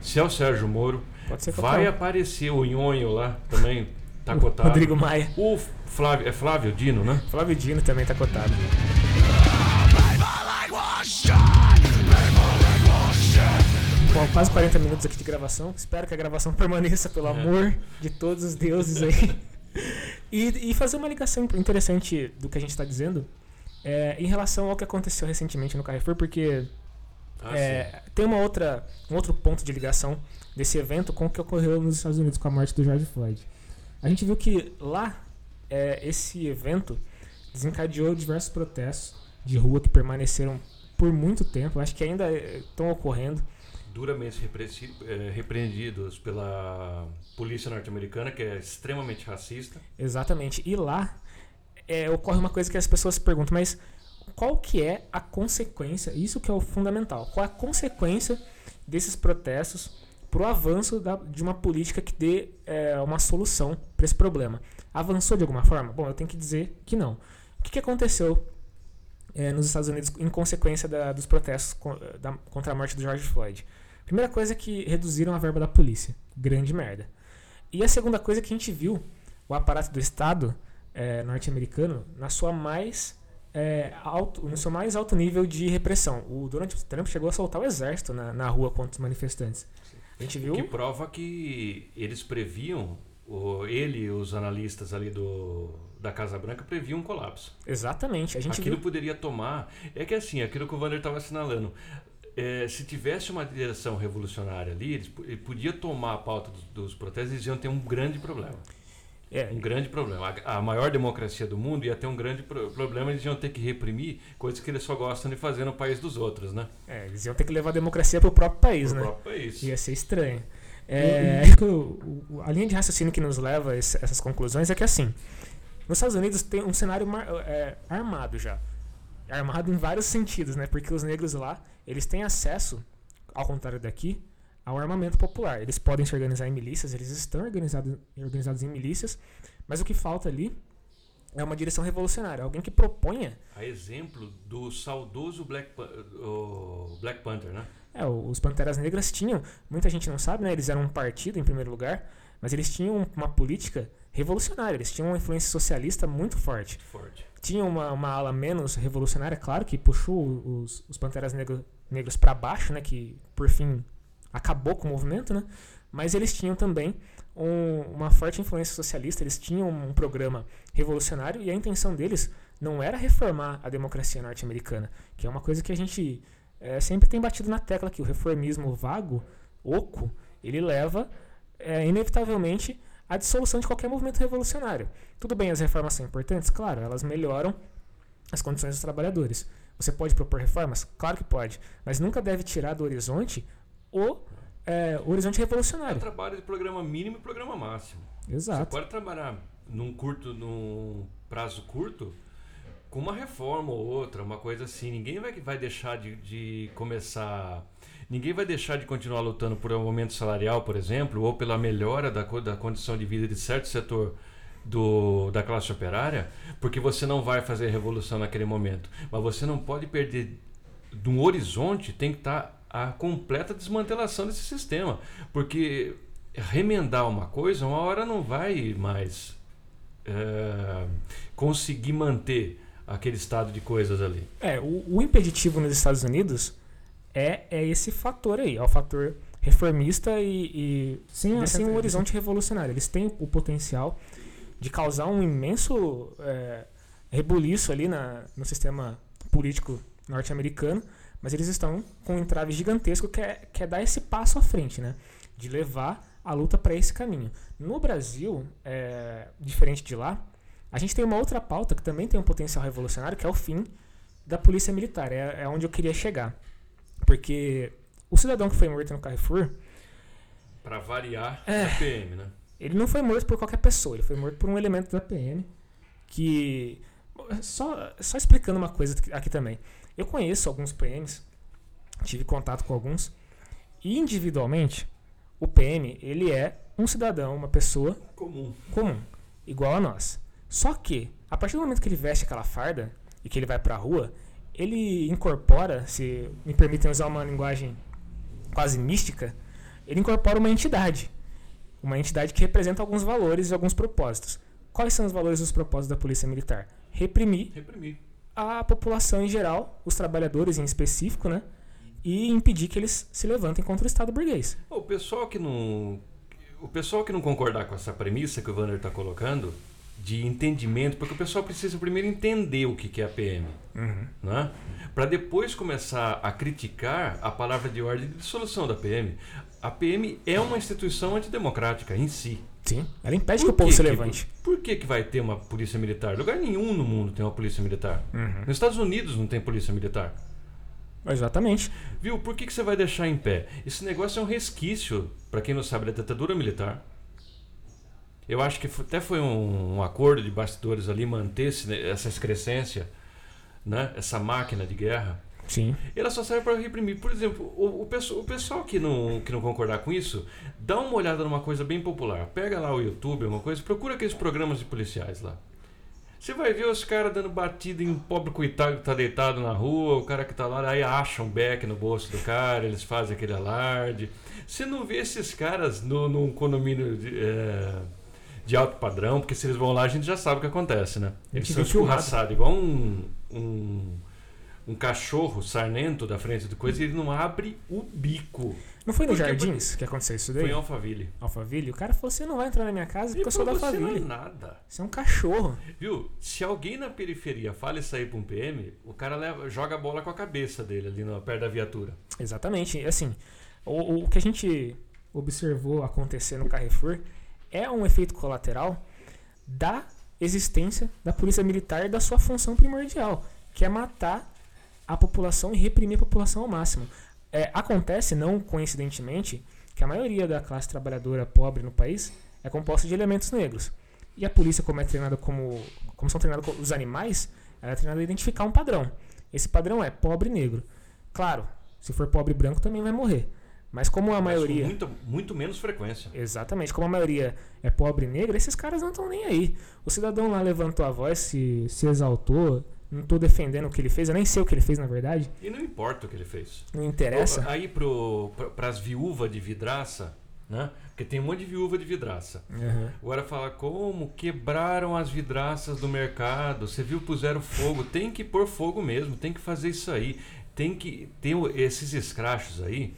se é o Sérgio Moro. Pode ser Vai um. aparecer o Nhonho lá também. Tá cotado. Rodrigo Maia. O Flávio, é Flávio Dino, né? Flávio Dino também tá cotado. Bom, quase 40 minutos aqui de gravação. Espero que a gravação permaneça, pelo É. amor de todos os deuses aí. E, e fazer uma ligação interessante do que a gente está dizendo é, em relação ao que aconteceu recentemente no Carrefour, porque Ah, é, tem uma outra, um outro ponto de ligação desse evento com o que ocorreu nos Estados Unidos com a morte do George Floyd. A gente viu que lá é, esse evento desencadeou diversos protestos de rua que permaneceram por muito tempo, acho que ainda estão ocorrendo. Duramente eh, repreendidos pela polícia norte-americana, que é extremamente racista. Exatamente. E lá é, ocorre uma coisa que as pessoas se perguntam, mas qual que é a consequência? Isso que é o fundamental. Qual é a consequência desses protestos para o avanço da- de uma política que dê é, uma solução para esse problema? Avançou de alguma forma? Bom, eu tenho que dizer que não. O que, que aconteceu é, nos Estados Unidos em consequência da- dos protestos da- contra a morte do George Floyd? Primeira coisa é que reduziram a verba da polícia. Grande merda. E a segunda coisa é que a gente viu o aparato do Estado é, norte-americano na sua mais é, alto, no seu mais alto nível de repressão. O Donald Trump chegou a soltar o exército na, na rua contra os manifestantes. A gente viu. Que prova que eles previam, o- ele e os analistas ali do, da Casa Branca previam um colapso. Exatamente. A gente aquilo viu. poderia tomar. É que assim, aquilo que o Wander estava assinalando. é, se tivesse uma direção revolucionária ali, eles, ele podia tomar a pauta dos, dos protestos e eles iam ter um grande problema. É, Um grande problema. A, a maior democracia do mundo ia ter um grande pro- problema, eles iam ter que reprimir coisas que eles só gostam de fazer no país dos outros, né? é, eles iam ter que levar a democracia pro próprio país, Pro né? próprio país. Ia ser estranho. É, o- a linha de raciocínio que nos leva a essas conclusões é que assim, nos Estados Unidos tem um cenário mar- é, armado já. Armado em vários sentidos, né? Porque os negros lá, eles têm acesso, ao contrário daqui, ao armamento popular. Eles podem se organizar em milícias, eles estão organizados, organizados em milícias, mas o que falta ali é uma direção revolucionária, alguém que proponha A exemplo do saudoso Black, Pan- Black Panther, né? É, os Panteras Negras tinham, muita gente não sabe, né? Eles eram um partido em primeiro lugar, mas eles tinham uma política revolucionária, eles tinham uma influência socialista muito forte. Forte. Tinham uma, uma ala menos revolucionária, claro, que puxou os, os Panteras Negro, Negros para baixo, né? Que por fim acabou com o movimento, né? Mas eles tinham também um- uma forte influência socialista, eles tinham um programa revolucionário e a intenção deles não era reformar a democracia norte-americana, que é uma coisa que a gente é, sempre tem batido na tecla que o reformismo vago, oco, ele leva é, inevitavelmente à dissolução de qualquer movimento revolucionário. Tudo bem, as reformas são importantes? Claro, elas melhoram as condições dos trabalhadores. Você pode propor reformas? Claro que pode, mas nunca deve tirar do horizonte o, é, o horizonte É revolucionário. trabalho de programa mínimo e programa máximo. Você Exato. pode trabalhar num curto, num prazo curto, com uma reforma ou outra, uma coisa assim. Ninguém vai, vai deixar de, de começar. Ninguém vai deixar de continuar lutando por um aumento salarial, por exemplo, ou pela melhora da, da condição de vida de certo setor do, da classe operária, porque você não vai fazer revolução naquele momento. Mas você não pode perder do horizonte, tem que estar a completa desmantelação desse sistema. Porque remendar uma coisa, uma hora não vai mais é, conseguir manter aquele estado de coisas ali. É, o, o impeditivo nos Estados Unidos é, é esse fator aí, é o fator reformista e, e sem assim um horizonte revolucionário. Eles têm o potencial de causar um imenso é, rebuliço ali na, no sistema político norte-americano, mas eles estão com um entrave gigantesco que é, que é dar esse passo à frente, né? De levar a luta para esse caminho. No Brasil, é, diferente de lá, a gente tem uma outra pauta que também tem um potencial revolucionário, que é o fim da polícia militar. É, é onde eu queria chegar. Porque o cidadão que foi morto no Carrefour, Para variar É. a PM, né? ele não foi morto por qualquer pessoa, ele foi morto por um elemento da PM que. Só, só explicando uma coisa aqui também. Eu conheço alguns PMs, tive contato com alguns, e individualmente, o PM, ele é um cidadão, uma pessoa Comum. comum, igual a nós. Só que, a partir do momento que ele veste aquela farda e que ele vai pra rua, ele incorpora, se me permitem usar uma linguagem quase mística, ele incorpora uma entidade. uma entidade que representa alguns valores e alguns propósitos. Quais são os valores e os propósitos da Polícia Militar? Reprimir, Reprimir. a população em geral, os trabalhadores em específico, né? E impedir que eles se levantem contra o Estado burguês. O pessoal que não. O pessoal que não concordar com essa premissa que o Wander está colocando, de entendimento, porque o pessoal precisa primeiro entender o que é a PM, né? para depois começar a criticar a palavra de ordem de dissolução da PM. A PM é uma instituição antidemocrática em si. Sim. Ela impede Por que o povo se que- levante. Por que, que vai ter uma polícia militar? Lugar nenhum no mundo tem uma polícia militar. Uhum. Nos Estados Unidos não tem polícia militar. Exatamente. Viu? Por que, que você vai deixar em pé? Esse negócio é um resquício, para quem não sabe, da ditadura militar. Eu acho que até foi um, um acordo de bastidores ali manter esse- essa excrescência, né? essa máquina de guerra. Sim. Ela só serve para reprimir. Por exemplo, o, o, pesso- o pessoal que não, que não concordar com isso, dá uma olhada numa coisa bem popular. Pega lá o YouTube, alguma coisa, procura aqueles programas de policiais lá. Você vai ver os caras dando batida em um pobre coitado que tá deitado na rua, o cara que tá lá, aí acha um beck no bolso do cara, eles fazem aquele alarde. Você não vê esses caras no, num condomínio de, é, de alto padrão, porque se eles vão lá a gente já sabe o que acontece, né? Eles são escorraçados, igual um, um, um cachorro sarnento da frente do coisa e ele não abre o bico. Não foi no Por quê? Jardins que aconteceu isso daí? Foi em Alphaville. Alphaville? O cara falou: você não vai entrar na minha casa porque eu sou da você não é Alphaville. nada. Você é um cachorro. Viu? Se alguém na periferia fala isso aí pra um PM, o cara leva- joga a bola com a cabeça dele ali no, perto da viatura. Exatamente. Assim, o, o que a gente observou acontecer no Carrefour é um efeito colateral da existência da polícia militar e da sua função primordial, que é matar a população e reprimir a população ao máximo. É, acontece, não coincidentemente, que a maioria da classe trabalhadora pobre no país é composta de elementos negros. E a polícia, como é treinada como, como são treinados os animais, ela é treinada a identificar um padrão. Esse padrão é pobre negro. Claro, se for pobre branco também vai morrer. Mas como a Mas maioria. Muito, muito menos frequência. Exatamente, como a maioria é pobre e negra, esses caras não estão nem aí. O cidadão lá levantou a voz, se, se exaltou. Não tô defendendo o que ele fez, eu nem sei o que ele fez na verdade. E não importa o que ele fez. Não interessa. Aí pro, pra, pras viúvas de vidraça, né? Porque tem um monte de viúva de vidraça. Aham. Agora fala como quebraram as vidraças do mercado. Você viu, puseram fogo. Tem que pôr fogo mesmo, tem que fazer isso aí. Tem que ter o- esses escrachos aí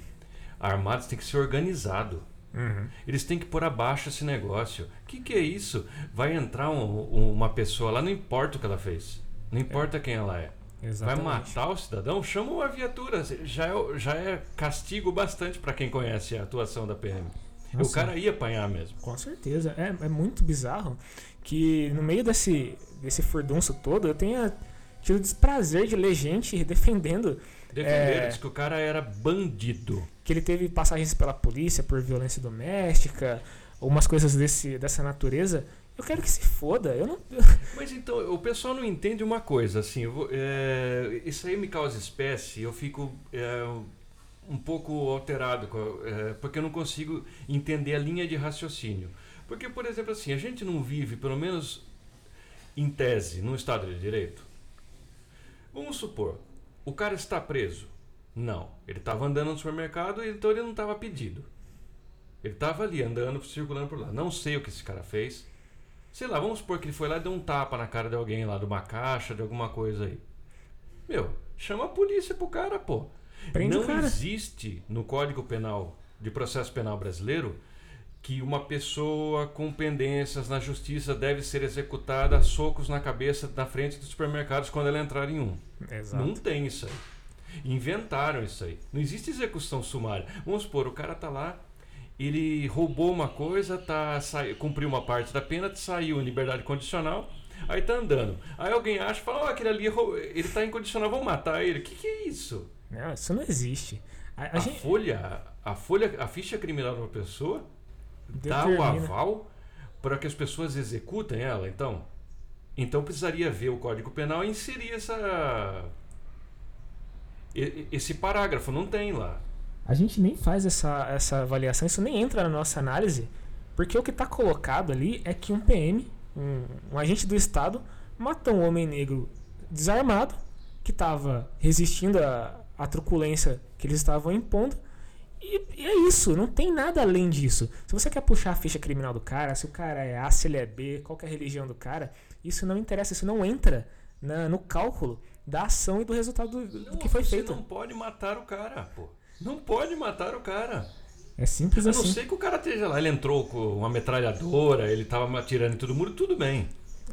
armados, tem que ser organizado. Uhum. Eles têm que pôr abaixo esse negócio. O que, que é isso? Vai entrar um- um- uma pessoa lá, não importa o que ela fez. Não importa quem ela é. Vai Exatamente. matar o cidadão? Chama uma viatura. Já é, já é castigo bastante para quem conhece a atuação da PM. o Nossa. cara ia apanhar mesmo. Com certeza. É, é muito bizarro que no meio desse, desse furdunço todo eu tenha tido o desprazer de ler gente defendendo Defenderam, É. diz que o cara era bandido. que ele teve passagens pela polícia por violência doméstica, umas coisas desse, dessa natureza. Eu quero que se foda. Eu não. Mas então, o pessoal não entende uma coisa, assim, vou- é, isso aí me causa espécie, eu fico é, um pouco alterado, é, porque eu não consigo entender a linha de raciocínio. Porque, por exemplo, assim, a gente não vive, pelo menos em tese, num Estado de Direito. Vamos supor, o cara está preso. Não, ele estava andando no supermercado, então ele não estava pedido. Ele estava ali andando, circulando por lá. Não sei o que esse cara fez. Sei lá, vamos supor que ele foi lá e deu um tapa na cara de alguém lá, de uma caixa, de alguma coisa aí. Meu, chama a polícia pro cara, pô. Prende Não cara. existe no Código Penal, de processo penal brasileiro, que uma pessoa com pendências na justiça deve ser executada a socos na cabeça na frente dos supermercados quando ela entrar em um. Exato. Não tem isso aí. Inventaram isso aí. Não existe execução sumária. Vamos supor, o cara tá lá, ele roubou uma coisa, tá, sai, cumpriu uma parte da pena, saiu em liberdade condicional, aí tá andando. Aí alguém acha e fala, ó, aquele ali, ele tá em condicional, vamos matar ele. O que, que é isso? Não, isso não existe. A, a A, gente folha, a folha, a ficha criminal de uma pessoa dá o determina- aval para que as pessoas executem ela, então? Então precisaria ver o Código Penal e inserir essa esse parágrafo, não tem lá. A gente nem faz essa, essa avaliação, isso nem entra na nossa análise, porque o que está colocado ali é que um PM, um, um agente do Estado, matou um homem negro desarmado, que estava resistindo à, à truculência que eles estavam impondo, E, e, é isso, não tem nada além disso. Se você quer puxar a ficha criminal do cara, se o cara é A, se ele é B, qual é a religião do cara, isso não interessa, isso não entra na, no cálculo da ação e do resultado do, do que foi feito. Você não pode matar o cara, pô. Não pode matar o cara. É simples assim. A não assim. ser que o cara esteja lá, ele entrou com uma metralhadora, ele tava atirando em todo mundo, tudo bem.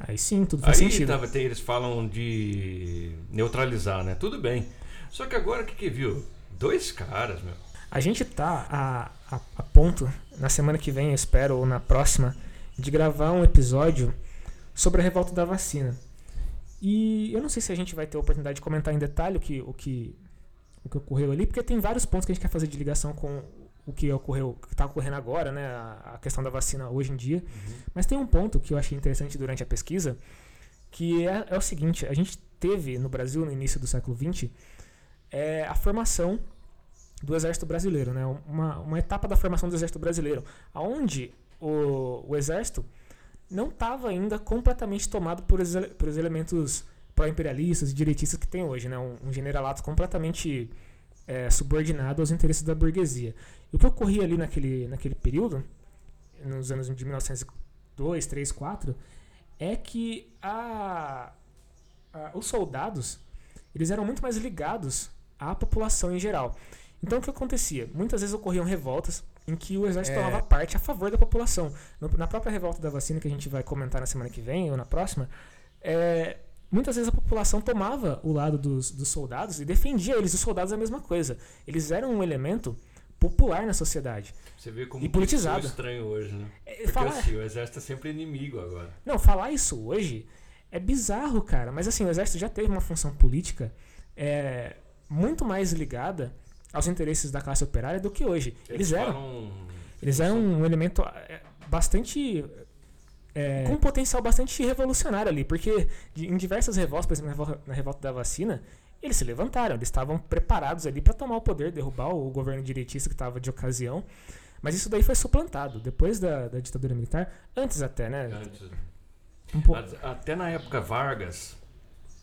Aí sim, tudo faz Aí sentido. Tava, tem, eles falam de neutralizar, né? Tudo bem. Só que agora o que, que viu? Dois caras, meu. A gente tá a, a, a, ponto, na semana que vem, eu espero, ou na próxima, de gravar um episódio sobre a revolta da vacina. E eu não sei se a gente vai ter a oportunidade de comentar em detalhe o que, o que, o que ocorreu ali, porque tem vários pontos que a gente quer fazer de ligação com o que ocorreu, que está ocorrendo agora, né, a, a, questão da vacina hoje em dia. Uhum. Mas tem um ponto que eu achei interessante durante a pesquisa, que é, é o seguinte: a gente teve no Brasil, no início do século XX, é, a formação do Exército Brasileiro, né, uma, uma etapa da formação do Exército Brasileiro, onde o, o Exército não estava ainda completamente tomado por, por os elementos pró-imperialistas e direitistas que tem hoje, né, um, um generalato completamente é, subordinado aos interesses da burguesia. E o que ocorria ali naquele, naquele período, nos anos de 1902, 3, 4, é que a, a, os soldados eles eram muito mais ligados à população em geral. Então o que acontecia? Muitas vezes ocorriam revoltas em que o exército é. tomava parte a favor da população. No, na própria revolta da vacina que a gente vai comentar na semana que vem ou na próxima, é, muitas vezes a população tomava o lado dos, dos soldados e defendia eles. Os soldados é a mesma coisa. Eles eram um elemento popular na sociedade. Você vê como e politizado. é estranho hoje, né? É, Porque falar... assim, o exército é sempre inimigo agora. Não, falar isso hoje é bizarro, cara. Mas assim, o exército já teve uma função política é, muito mais ligada aos interesses da classe operária do que hoje. Eles, eles eram. Falam... Eles eram um elemento é, bastante é, com um potencial bastante revolucionário ali, porque em diversas revoltas, por exemplo, na revolta da vacina, eles se levantaram, eles estavam preparados ali para tomar o poder, derrubar o governo direitista que estava de ocasião. Mas isso daí foi suplantado depois da, da ditadura militar, antes até, né? Antes. Um até na época Vargas,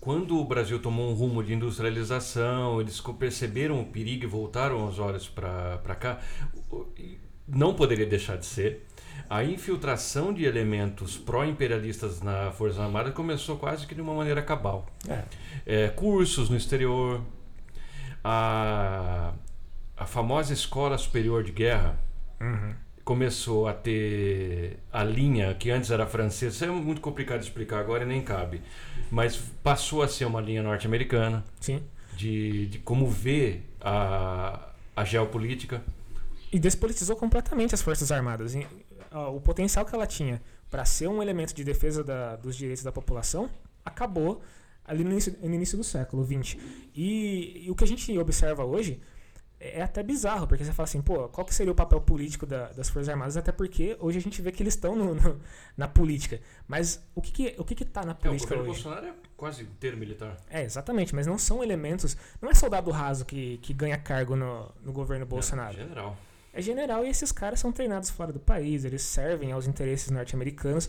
quando o Brasil tomou um rumo de industrialização, eles perceberam o perigo e voltaram os olhos para cá, não poderia deixar de ser a infiltração de elementos pró-imperialistas na Força Armada começou quase que de uma maneira cabal. É. É, cursos no exterior, a, a famosa Escola Superior de Guerra uhum. Começou a ter a linha que antes era francesa. Isso é muito complicado de explicar agora e nem cabe. Mas passou a ser uma linha norte-americana de, de como ver a, a geopolítica. E despolitizou completamente as Forças Armadas o potencial que ela tinha para ser um elemento de defesa da, dos direitos da população acabou ali no início, no início do século XX. E, e, o que a gente observa hoje é até bizarro, porque você fala assim, pô, qual que seria o papel político da, das Forças Armadas? Até porque hoje a gente vê que eles estão no, no, na política. Mas o que que, o que, que tá na política é, o hoje? Bolsonaro é quase inteiro militar. É, exatamente, mas não são elementos... Não é soldado raso que, que ganha cargo no, no governo Bolsonaro. É, general é general e esses caras são treinados fora do país, eles servem aos interesses norte-americanos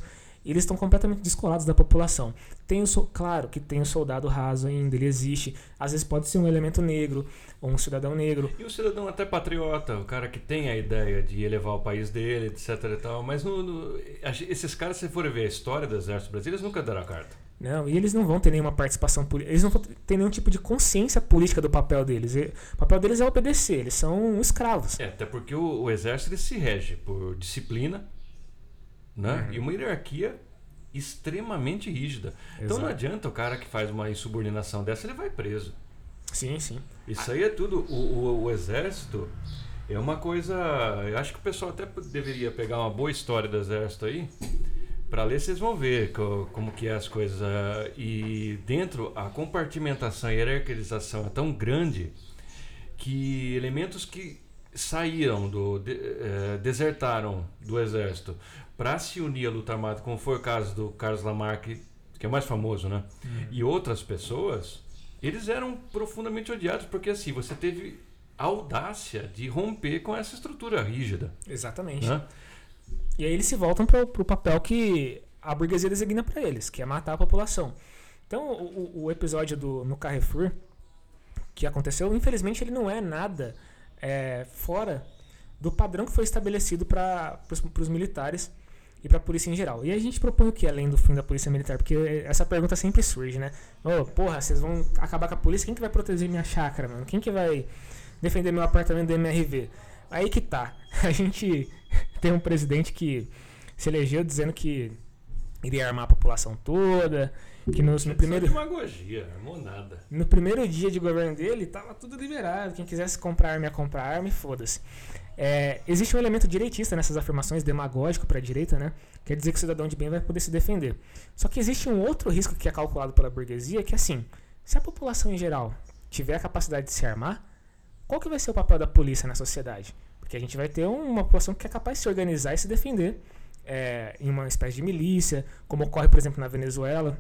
eles estão completamente descolados da população. Tem o, claro que tem o soldado raso ainda, ele existe. Às vezes pode ser um elemento negro ou um cidadão negro. E o cidadão até patriota, o cara que tem a ideia de elevar o país dele, etc e tal. Mas no, no, esses caras, se for ver a história do exército brasileiro, eles nunca deram a carta. Não, e eles não vão ter nenhuma participação política, eles não vão ter nenhum tipo de consciência política do papel deles. O papel deles é obedecer, eles são escravos. É, até porque o, o exército se rege por disciplina né? Uhum. e uma hierarquia extremamente rígida. Exato. Então não adianta o cara que faz uma insubordinação dessa, ele vai preso. Sim, sim. Isso aí é tudo. O, o, o exército é uma coisa. Eu acho que o pessoal até deveria pegar uma boa história do exército aí para ler vocês vão ver co, como que é as coisas uh, e dentro a compartimentação e hierarquização é tão grande que elementos que saíram do de, uh, desertaram do exército para se unir à luta armada como foi o caso do Carlos Lamarck que é mais famoso né uhum. e outras pessoas eles eram profundamente odiados porque assim você teve a audácia de romper com essa estrutura rígida exatamente né? E aí eles se voltam para o papel que a burguesia designa para eles, que é matar a população. Então, o, o, episódio do, no Carrefour que aconteceu, infelizmente, ele não é nada é, fora do padrão que foi estabelecido para os militares e para a polícia em geral. E a gente propõe o que além do fim da polícia militar? Porque essa pergunta sempre surge, né? Ô, oh, porra, vocês vão acabar com a polícia? Quem que vai proteger minha chácara, mano? Quem que vai defender meu apartamento do MRV? Aí que tá. A gente tem um presidente que se elegeu dizendo que iria armar a população toda, que no, no primeiro demagogia, armou nada. No primeiro dia de governo dele, tava tudo liberado. Quem quisesse comprar arma ia comprar arma e foda-se. É, existe um elemento direitista nessas afirmações, demagógico para a direita, né? Quer dizer que o cidadão de bem vai poder se defender. Só que existe um outro risco que é calculado pela burguesia, que é assim: se a população em geral tiver a capacidade de se armar, qual que vai ser o papel da polícia na sociedade? Porque a gente vai ter uma população que é capaz de se organizar e se defender é, em uma espécie de milícia, como ocorre, por exemplo, na Venezuela.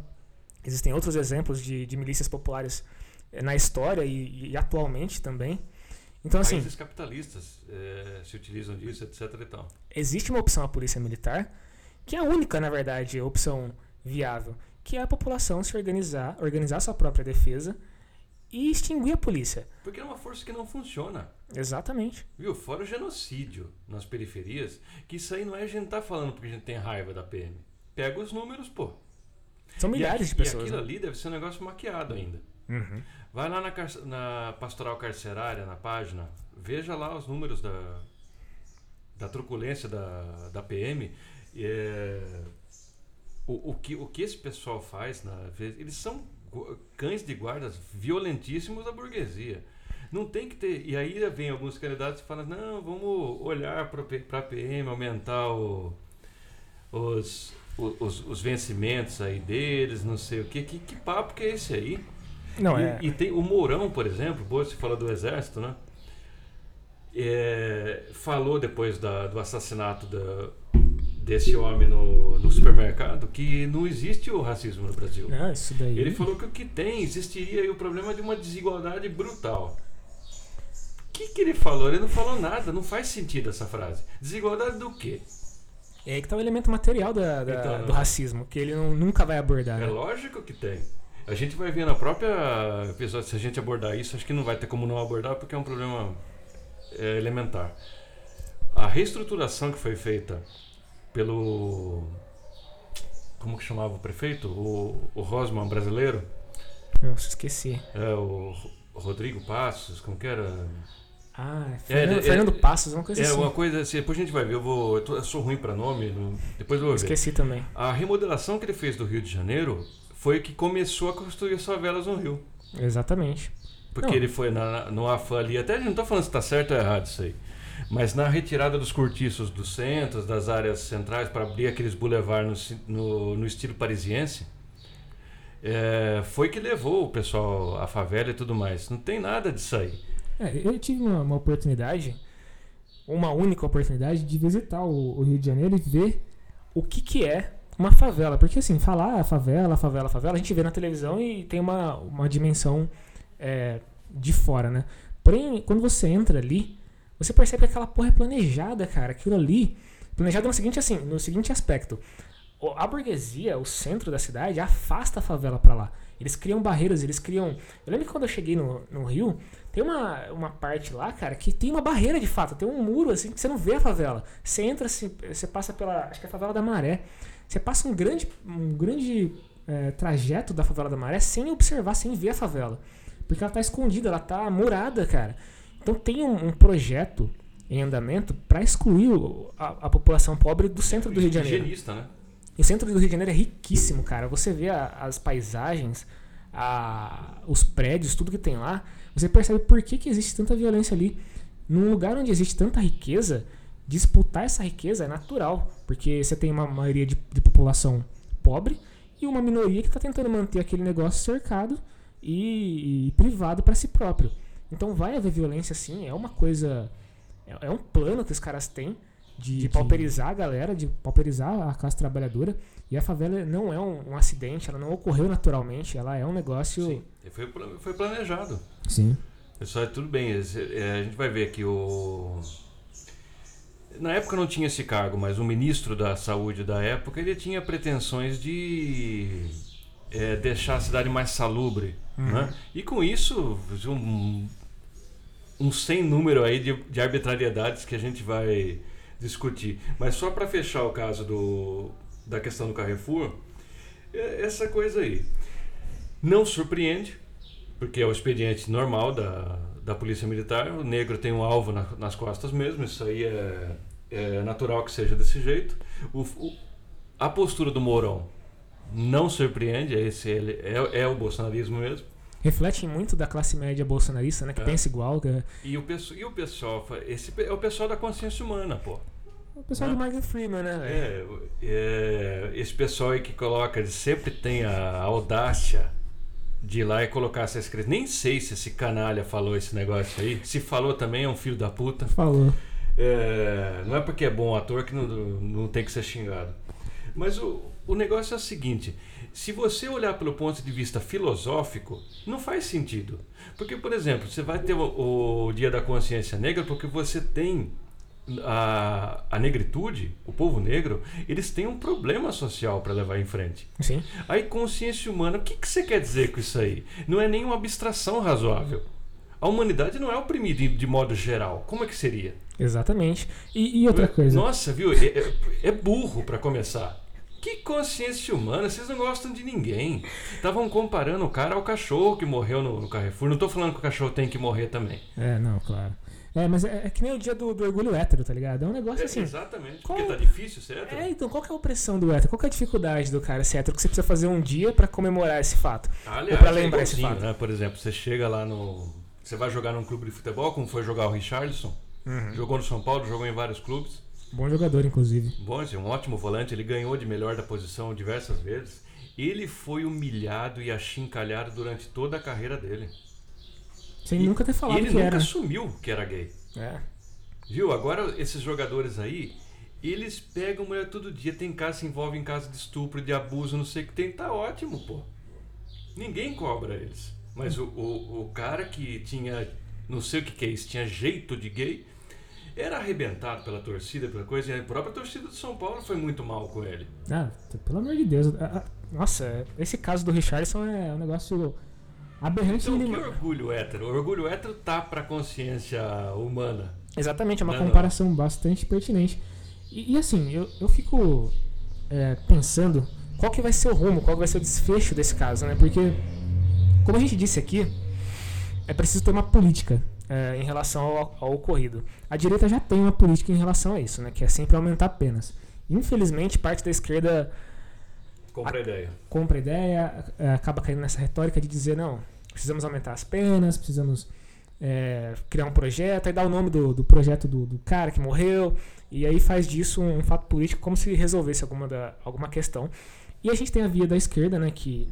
Existem outros exemplos de, de milícias populares é, na história e, e atualmente também. Então, assim, Países capitalistas é, se utilizam disso, etc. E tal. Existe uma opção à polícia militar, que é a única, na verdade, opção viável, que é a população se organizar, organizar sua própria defesa e extinguir a polícia. Porque é uma força que não funciona. Exatamente. Viu? Fora o genocídio nas periferias, que isso aí não é a gente tá falando porque a gente tem raiva da PM. Pega os números, pô. São milhares de pessoas. E aquilo né? ali deve ser um negócio maquiado ainda. Uhum. Vai lá na, na pastoral carcerária, na página, veja lá os números da, da truculência da, da PM. É, o, o, que, o que esse pessoal faz, na, eles são cães de guardas violentíssimos da burguesia. Não tem que ter. E aí vem alguns candidatos e falam: não, vamos olhar para a PM, aumentar o, os, os, os, vencimentos aí deles, não sei o quê. que. Que papo que é esse aí? Não, e, é... e tem o Mourão, por exemplo, você fala do Exército, né? É, falou depois da, do assassinato da, desse homem no, no, supermercado que não existe o racismo no Brasil. Não, isso daí. Ele falou que o que tem existiria o problema de uma desigualdade brutal. O que, que ele falou? Ele não falou nada, não faz sentido essa frase. Desigualdade do quê? É aí que tá o elemento material da, da, então, do racismo, que ele não, nunca vai abordar. É né? lógico que tem. A gente vai ver na própria episódio, se a gente abordar isso, acho que não vai ter como não abordar, porque é um problema é, elementar. A reestruturação que foi feita pelo. Como que chamava o prefeito? O, o Rosman brasileiro? Eu esqueci. É, o Rodrigo Passos, como que era? Ah, Fernando, é, Fernando é, Passos, uma coisa é, assim. É, uma coisa assim, depois a gente vai ver, eu, vou, eu, tô, eu sou ruim para nome, depois eu vou ver. Esqueci também. A remodelação que ele fez do Rio de Janeiro foi que começou a construir as favelas no Rio. Exatamente. Porque não. ele foi na, no AFA ali, até a gente não está falando se está certo ou errado isso aí, mas na retirada dos cortiços dos centros, das áreas centrais, para abrir aqueles boulevards no, no, no estilo parisiense, é, foi que levou o pessoal à favela e tudo mais. Não tem nada disso aí. É, eu tive uma, uma, oportunidade, uma única oportunidade de visitar o, o Rio de Janeiro e ver o que, que é uma favela. Porque assim, falar favela, favela, favela, a gente vê na televisão e tem uma, uma dimensão é, de fora, né? Porém, quando você entra ali, você percebe que aquela porra é planejada, cara. Aquilo ali. Planejado no seguinte, assim, no seguinte aspecto. A burguesia, o centro da cidade, afasta a favela para lá. Eles criam barreiras, eles criam. Eu lembro que quando eu cheguei no, no Rio, tem uma, uma parte lá, cara, que tem uma barreira de fato, tem um muro assim que você não vê a favela. Você entra, você, você passa pela. Acho que é a favela da Maré. Você passa um grande, um grande é, trajeto da favela da Maré sem observar, sem ver a favela. Porque ela está escondida, ela está murada, cara. Então tem um, um projeto em andamento para excluir a, a, população pobre do centro do Rio de Janeiro. Né? E o centro do Rio de Janeiro é riquíssimo, cara. Você vê a, as paisagens, a, os prédios, tudo que tem lá. Você percebe por que, que existe tanta violência ali. Num lugar onde existe tanta riqueza, disputar essa riqueza é natural, porque você tem uma maioria de, de população pobre e uma minoria que está tentando manter aquele negócio cercado e, e privado para si próprio. Então vai haver violência sim, é uma coisa. É, é um plano que os caras têm de, de pauperizar a galera, de pauperizar a classe trabalhadora. E a favela não é um, um, acidente, ela não ocorreu naturalmente, ela é um negócio. Sim, foi, foi planejado. Sim. Pessoal, tudo bem, é, a gente vai ver aqui o na época não tinha esse cargo, mas o ministro da saúde da época ele tinha pretensões de é, deixar a cidade mais salubre, uhum. né? E com isso um, um sem número aí de, de arbitrariedades que a gente vai discutir. Mas só para fechar o caso do, da questão do Carrefour, é essa coisa aí. Não surpreende, porque é o expediente normal da, da Polícia Militar. O negro tem um alvo na, nas costas mesmo, isso aí é, é natural que seja desse jeito. O, o, a postura do Mourão não surpreende, é, esse, é, é o bolsonarismo mesmo refletem muito da classe média bolsonarista, né? Que é. pensa igual. Que... É e, o, e o pessoal, esse é o pessoal da consciência humana, pô. O pessoal né? do Morgan Freeman, né? É, é, esse pessoal aí que coloca, ele sempre tem a audácia de ir lá e colocar essa escrita. Nem sei se esse canalha falou esse negócio aí. Se falou também, é um filho da puta. Falou. É, não é porque é bom ator que não, não tem que ser xingado. Mas o, o negócio é o seguinte: se você olhar pelo ponto de vista filosófico, não faz sentido. Porque, por exemplo, você vai ter o, o Dia da Consciência Negra porque você tem a, a negritude, o povo negro, eles têm um problema social para levar em frente. Sim. Aí, consciência humana, o que, que você quer dizer com isso aí? Não é nenhuma abstração razoável. A humanidade não é oprimida de, modo geral. Como é que seria? Exatamente. E, e outra coisa. Nossa, viu? É, é, é burro para começar. Que consciência humana, vocês não gostam de ninguém. Estavam comparando o cara ao cachorro que morreu no, no, Carrefour. Não estou falando que o cachorro tem que morrer também. É, não, claro. É, mas é, é que nem o dia do, do, orgulho hétero, tá ligado? É um negócio é, assim. Exatamente, qual, porque tá difícil ser hétero. É, então qual que é a opressão do hétero? Qual que é a dificuldade do cara ser hétero que você precisa fazer um dia para comemorar esse fato? Aliás, ou pra lembrar é esse fato? Né? Por exemplo, você chega lá no. Você vai jogar num clube de futebol, como foi jogar o Richardson. Uhum. Jogou no São Paulo, jogou em vários clubes. Bom jogador, inclusive. Bom, um ótimo volante. Ele ganhou de melhor da posição diversas vezes. Ele foi humilhado e achincalhado durante toda a carreira dele. Sem e, nunca ter falado ele que nunca era. assumiu que era gay. É. Viu? Agora, esses jogadores aí, eles pegam mulher todo dia. Tem caso, se envolve em caso de estupro, de abuso, não sei o que tem. Tá ótimo, pô. Ninguém cobra eles. Mas o, o, o cara que tinha, não sei o que, que é isso, tinha jeito de gay era arrebentado pela torcida, pela coisa, e a própria torcida de São Paulo foi muito mal com ele. Ah, pelo amor de Deus. Ah, nossa, esse caso do Richardson é um negócio aberrante. Então, que orgulho hétero? O orgulho hétero tá pra consciência humana. Exatamente, é uma não, comparação não. bastante pertinente. E, e, assim, eu, eu fico é, pensando qual que vai ser o rumo, qual que vai ser o desfecho desse caso, né? Porque, como a gente disse aqui, é preciso ter uma política é, em relação ao, ao, ocorrido. A direita já tem uma política em relação a isso, né, que é sempre aumentar penas. Infelizmente, parte da esquerda compra a ideia, compra a ideia é, acaba caindo nessa retórica de dizer não, precisamos aumentar as penas, precisamos é, criar um projeto, aí dá o nome do, do projeto do, do, cara que morreu, e aí faz disso um, um, fato político como se resolvesse alguma, da, alguma questão. E a gente tem a via da esquerda, né, que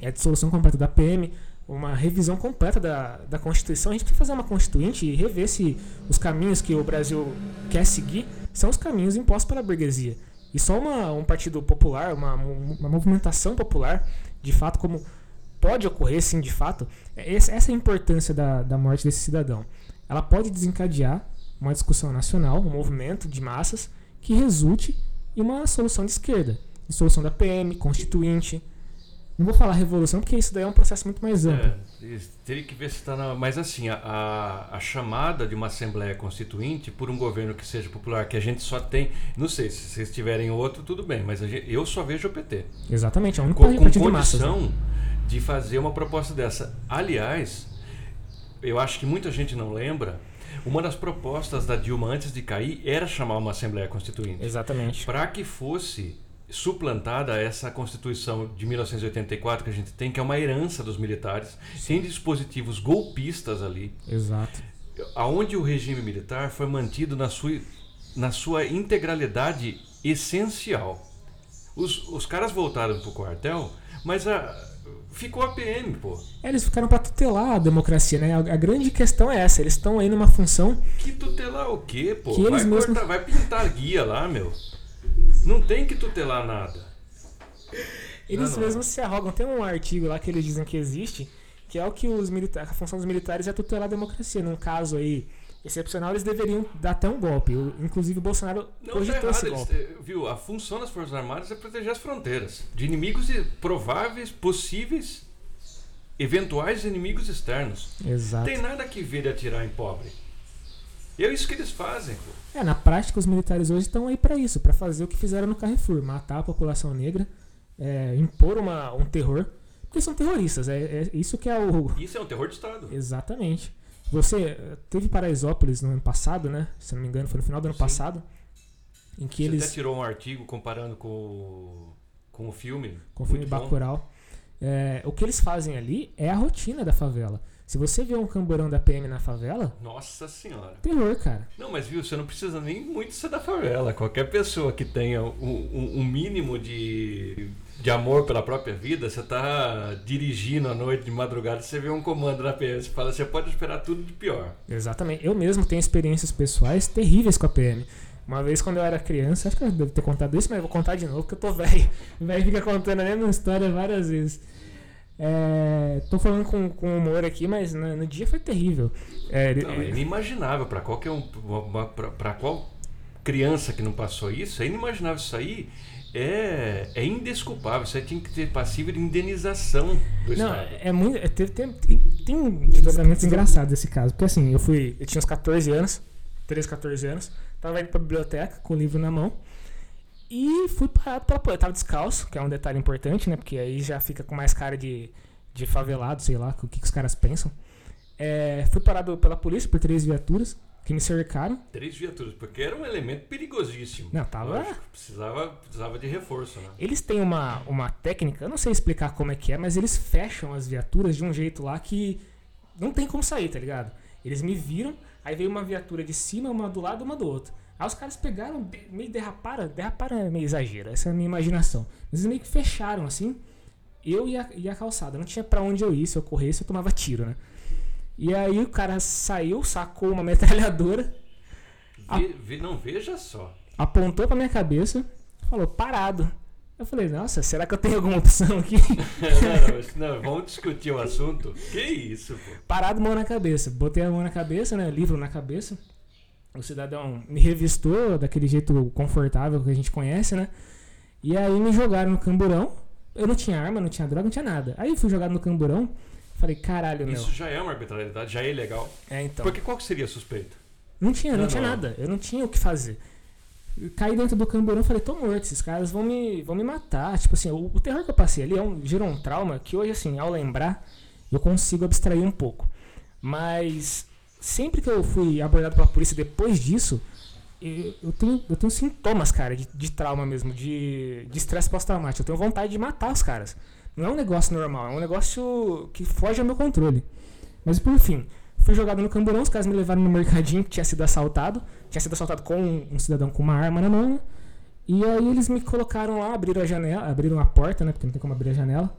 é a dissolução completa da PM, uma revisão completa da, da Constituição. A gente precisa fazer uma Constituinte e rever se os caminhos que o Brasil quer seguir são os caminhos impostos pela burguesia. E só uma, um partido popular, uma, uma movimentação popular, de fato, como pode ocorrer, sim, de fato, é essa é a importância da, da morte desse cidadão. Ela pode desencadear uma discussão nacional, um movimento de massas que resulte em uma solução de esquerda. Solução da PM, constituinte, não vou falar revolução, porque isso daí é um processo muito mais amplo. É, teria que ver se está na. Mas assim, a, a, chamada de uma Assembleia Constituinte por um governo que seja popular, que a gente só tem. Não sei, se vocês tiverem outro, tudo bem, mas gente, eu só vejo o PT. Exatamente, é um com, com condição de, massas, né? de fazer uma proposta dessa. Aliás, eu acho que muita gente não lembra. Uma das propostas da Dilma antes de cair era chamar uma Assembleia Constituinte. Exatamente. Para que fosse suplantada essa Constituição de 1984 que a gente tem, que é uma herança dos militares. Tem dispositivos golpistas ali. Exato. Aonde o regime militar foi mantido na sua, na sua integralidade essencial. Os, os caras voltaram para o quartel, mas a, ficou a PM, pô. É, eles ficaram para tutelar a democracia, né? A, a, grande questão é essa, eles estão aí numa função... Que tutelar o quê, pô? Que vai, eles mesmos... cortar, vai pintar guia lá, meu. Não tem que tutelar nada. Eles não, mesmos se arrogam. Tem um artigo lá que eles dizem que existe, que é o que os militares, a função dos militares é tutelar a democracia. Num caso aí excepcional, eles deveriam dar até um golpe. Inclusive, o Bolsonaro não, cogitou tá esse golpe. Eles, viu? A função das Forças Armadas é proteger as fronteiras de inimigos prováveis, possíveis. eventuais inimigos externos. Exato. Tem nada que ver de atirar em pobre. E é isso que eles fazem, pô. É, na prática, os militares hoje estão aí para isso, para fazer o que fizeram no Carrefour, matar a população negra, é, impor uma, um terror, porque são terroristas, é, é isso que é o... Isso é um terror de Estado. Exatamente. Você teve Paraisópolis no ano passado, né? Se não me engano, foi no final do ano Sim. passado, em que Você eles... até tirou um artigo comparando com, o- com o filme. com o filme. Bacurau. É, o que eles fazem ali é a rotina da favela. Se você vê um camburão da PM na favela, Nossa senhora. terror, cara. Não, mas viu, você não precisa nem muito ser da favela. Qualquer pessoa que tenha um, um- mínimo de, de amor pela própria vida, você tá dirigindo à noite, de madrugada, você vê um comando na PM, você fala, você pode esperar tudo de pior. Exatamente. Eu mesmo tenho experiências pessoais terríveis com a PM. Uma vez quando eu era criança, acho que eu devo ter contado isso, mas eu vou contar de novo, porque eu tô velho. O velho fica contando a mesma história várias vezes. É, tô falando com, com humor aqui, mas no, no dia foi terrível. É, Não, é inimaginável para qualquer um, para qual criança que não passou isso, é inimaginável isso aí. É, é indesculpável, isso aí tinha que ter passível de indenização do Não, Estado. é muito. é, Tem, tem, tem, tem desdobramentos engraçados desse caso. Porque assim, eu fui. Eu tinha uns 14 anos, 13, 14 anos. Tava indo pra biblioteca com o livro na mão. E fui parado pela polícia. Eu tava descalço, que é um detalhe importante, né? Porque aí já fica com mais cara de, de favelado, sei lá, o que, que os caras pensam. É, fui parado pela polícia por três viaturas que me cercaram. Três viaturas, porque era um elemento perigosíssimo. Não, tava- Lógico, precisava, precisava de reforço, né? Eles têm uma, uma técnica, eu não sei explicar como é que é, mas eles fecham as viaturas de um jeito lá que não tem como sair, tá ligado? Eles me viram, aí veio uma viatura de cima, uma do lado, uma do outro. Aí os caras pegaram, meio derraparam, derraparam é meio exagero, essa é a minha imaginação. Mas eles meio que fecharam assim, eu e a, e a calçada. Não tinha pra onde eu ir, se eu corresse eu tomava tiro, né? E aí o cara saiu, sacou uma metralhadora. Ve- ve- não, veja só. apontou pra minha cabeça, falou, parado. Eu falei, nossa, será que eu tenho alguma opção aqui? não, não, não, vamos discutir o assunto. Que isso, pô? Parado, mão na cabeça. Botei a mão na cabeça, né? Livro na cabeça. O cidadão me revistou daquele jeito confortável que a gente conhece, né? E aí me jogaram no camburão. Eu não tinha arma, não tinha droga, não tinha nada. Aí fui jogado no camburão. Falei, caralho, meu. Isso já é uma arbitrariedade, já é ilegal. É, então. Porque qual que seria a suspeita? Não tinha, não, Não, tinha não. nada. Eu não tinha o que fazer. Eu caí dentro do camburão falei, tô morto, esses caras vão me, vão me matar. Tipo assim, o, o terror que eu passei ali é um, gerou um trauma que hoje, assim, ao lembrar, eu consigo abstrair um pouco. Mas sempre que eu fui abordado pela polícia depois disso, eu, eu tenho, eu tenho sintomas, cara, de, de trauma mesmo, de estresse pós-traumático. Eu tenho vontade de matar os caras. Não é um negócio normal, é um negócio que foge ao meu controle. Mas por fim, fui jogado no camburão, os caras me levaram no mercadinho que tinha sido assaltado. Tinha sido assaltado com um, um cidadão com uma arma na mão. né? E aí eles me colocaram lá, abriram a janela, abriram a porta, né? Porque não tem como abrir a janela.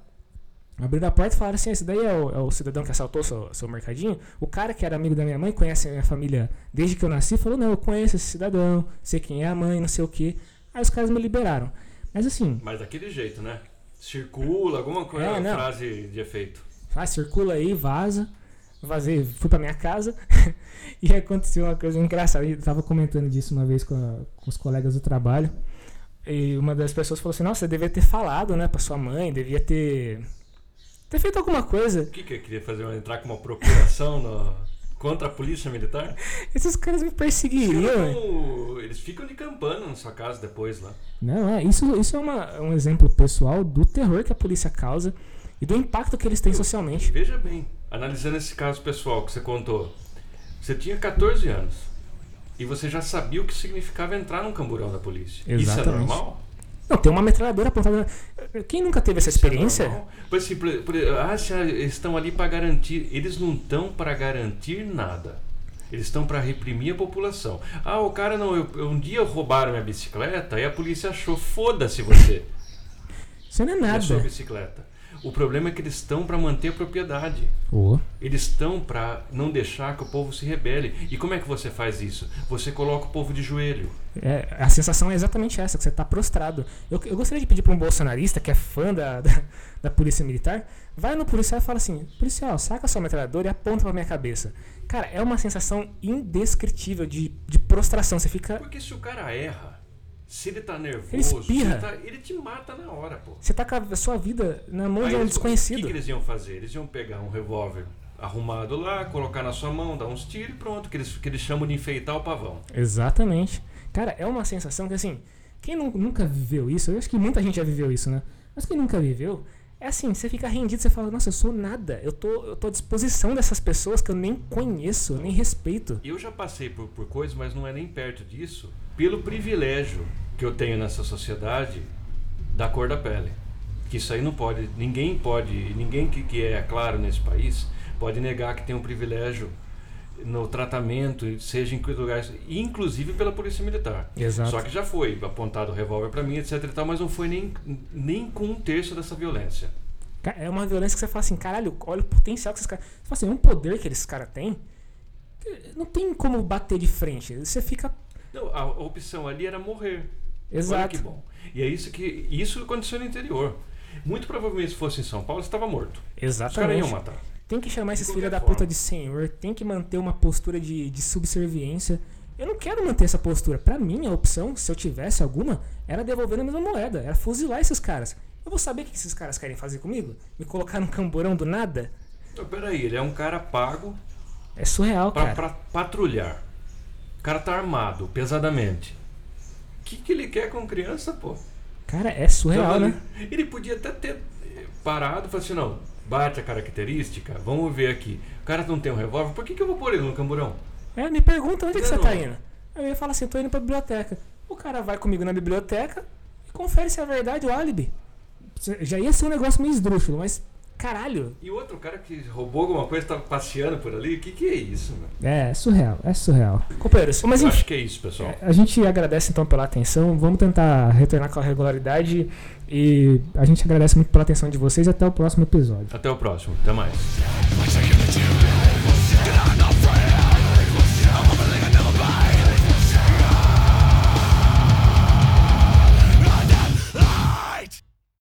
Abriram a porta e falaram assim: esse daí é o, é o cidadão que assaltou seu, seu mercadinho. O cara que era amigo da minha mãe, conhece a minha família desde que eu nasci, falou: não, eu conheço esse cidadão, sei quem é a mãe, não sei o que. Aí os caras me liberaram. Mas assim, Mas daquele jeito, né? Circula, alguma coisa, É, não. frase de efeito. ah, circula aí, vaza. Vazei, fui pra minha casa e aconteceu uma coisa engraçada. Eu tava comentando disso uma vez com, a- com os colegas do trabalho. E uma das pessoas falou assim: Nossa, você devia ter falado, né, pra sua mãe, devia ter. Ter feito alguma coisa. O que que eu queria fazer? Entrar com uma procuração no- contra a polícia militar? Esses caras me perseguiriam. Eles ficam de campana na sua casa depois lá. Não, é, isso, isso é uma- um exemplo pessoal do terror que a polícia causa e do impacto que eles têm socialmente. Veja bem, analisando esse caso pessoal que você contou, você tinha 14 anos e você já sabia o que significava entrar num camburão da polícia. Isso é Exatamente. normal? Não, tem uma metralhadora apontada. Quem nunca teve essa é experiência? normal? Por assim, por- por- ah, estão ali para garantir. Eles não estão para garantir nada. Eles estão para reprimir a população. Ah, o cara não. eu- um dia roubaram minha bicicleta e a polícia achou. Foda-se você Isso não é e a sua nada. bicicleta. O problema é que eles estão para manter a propriedade. Ô, Eles estão para não deixar que o povo se rebele. E como é que você faz isso? Você coloca o povo de joelho. É, a sensação é exatamente essa, que você tá prostrado. Eu, eu gostaria de pedir para um bolsonarista que é fã da, da, da polícia militar, vai no policial e fala assim, policial, saca sua metralhadora e aponta pra minha cabeça. Cara, é uma sensação indescritível de, de prostração. Você fica. Porque se o cara erra, Se ele tá nervoso, Ele espirra. ele, tá- ele te mata na hora, pô. Você tá com a sua vida na mão Aí de um eles- O desconhecido. que, que eles iam fazer? Eles iam pegar um revólver arrumado lá, colocar na sua mão, dar uns tiros e pronto, que eles, que eles chamam de enfeitar o pavão. Exatamente. Cara, é uma sensação que assim, quem nu- nunca viveu isso, eu acho que muita gente já viveu isso, né? Mas quem nunca viveu, é assim, você fica rendido, você fala, nossa, eu sou nada, eu tô, eu tô à disposição dessas pessoas que eu nem conheço, nem respeito. Eu já passei por, por coisas, mas não é nem perto disso, pelo privilégio que eu tenho nessa sociedade da cor da pele. Que isso aí não pode, ninguém pode, ninguém que, que é claro nesse país pode negar que tem um privilégio no tratamento, seja em que lugares, inclusive pela polícia militar. Exato. Só que já foi apontado o revólver para mim, etc e tal, mas não foi nem, nem com um terço dessa violência. É uma violência que você fala assim, caralho, olha o potencial que esses caras. Você fala assim, é um poder que esses caras têm. Não tem como bater de frente. Você fica. Não, a, opção ali era morrer. Olha Exato. que bom. E é isso que isso aconteceu no interior. Muito provavelmente se fosse em São Paulo, você estava morto. Os caras Exatamente. iam matar. Tem que chamar esses filhos da puta de senhor, tem que manter uma postura de, de subserviência. Eu não quero manter essa postura. Pra mim, a opção, se eu tivesse alguma, era devolver na mesma moeda, era fuzilar esses caras. Eu vou saber o que esses caras querem fazer comigo? Me colocar num camburão do nada? Então, peraí, ele é um cara pago É surreal, pra, cara. pra patrulhar. O cara tá armado, pesadamente. O que, que ele quer com criança, pô? Cara, é surreal, Então, né? ele, podia até ter parado e falado assim, não, bate a característica, vamos ver aqui. O cara não tem um revólver, por que, que eu vou pôr ele no camburão? É, me pergunta onde é que você Não. tá indo. Aí eu ia falar assim, tô indo pra biblioteca. O cara vai comigo na biblioteca e confere se é verdade o álibi. Já ia ser um negócio meio esdrúxulo, mas caralho, E outro cara que roubou alguma coisa, tava passeando por ali, o que, que é isso, mano? É, surreal, é surreal. Companheiros, mas enfim, acho que é isso, pessoal. a gente agradece então pela atenção. Vamos tentar retornar com a regularidade. E a gente agradece muito pela atenção de vocês e até o próximo episódio. Até o próximo, até mais.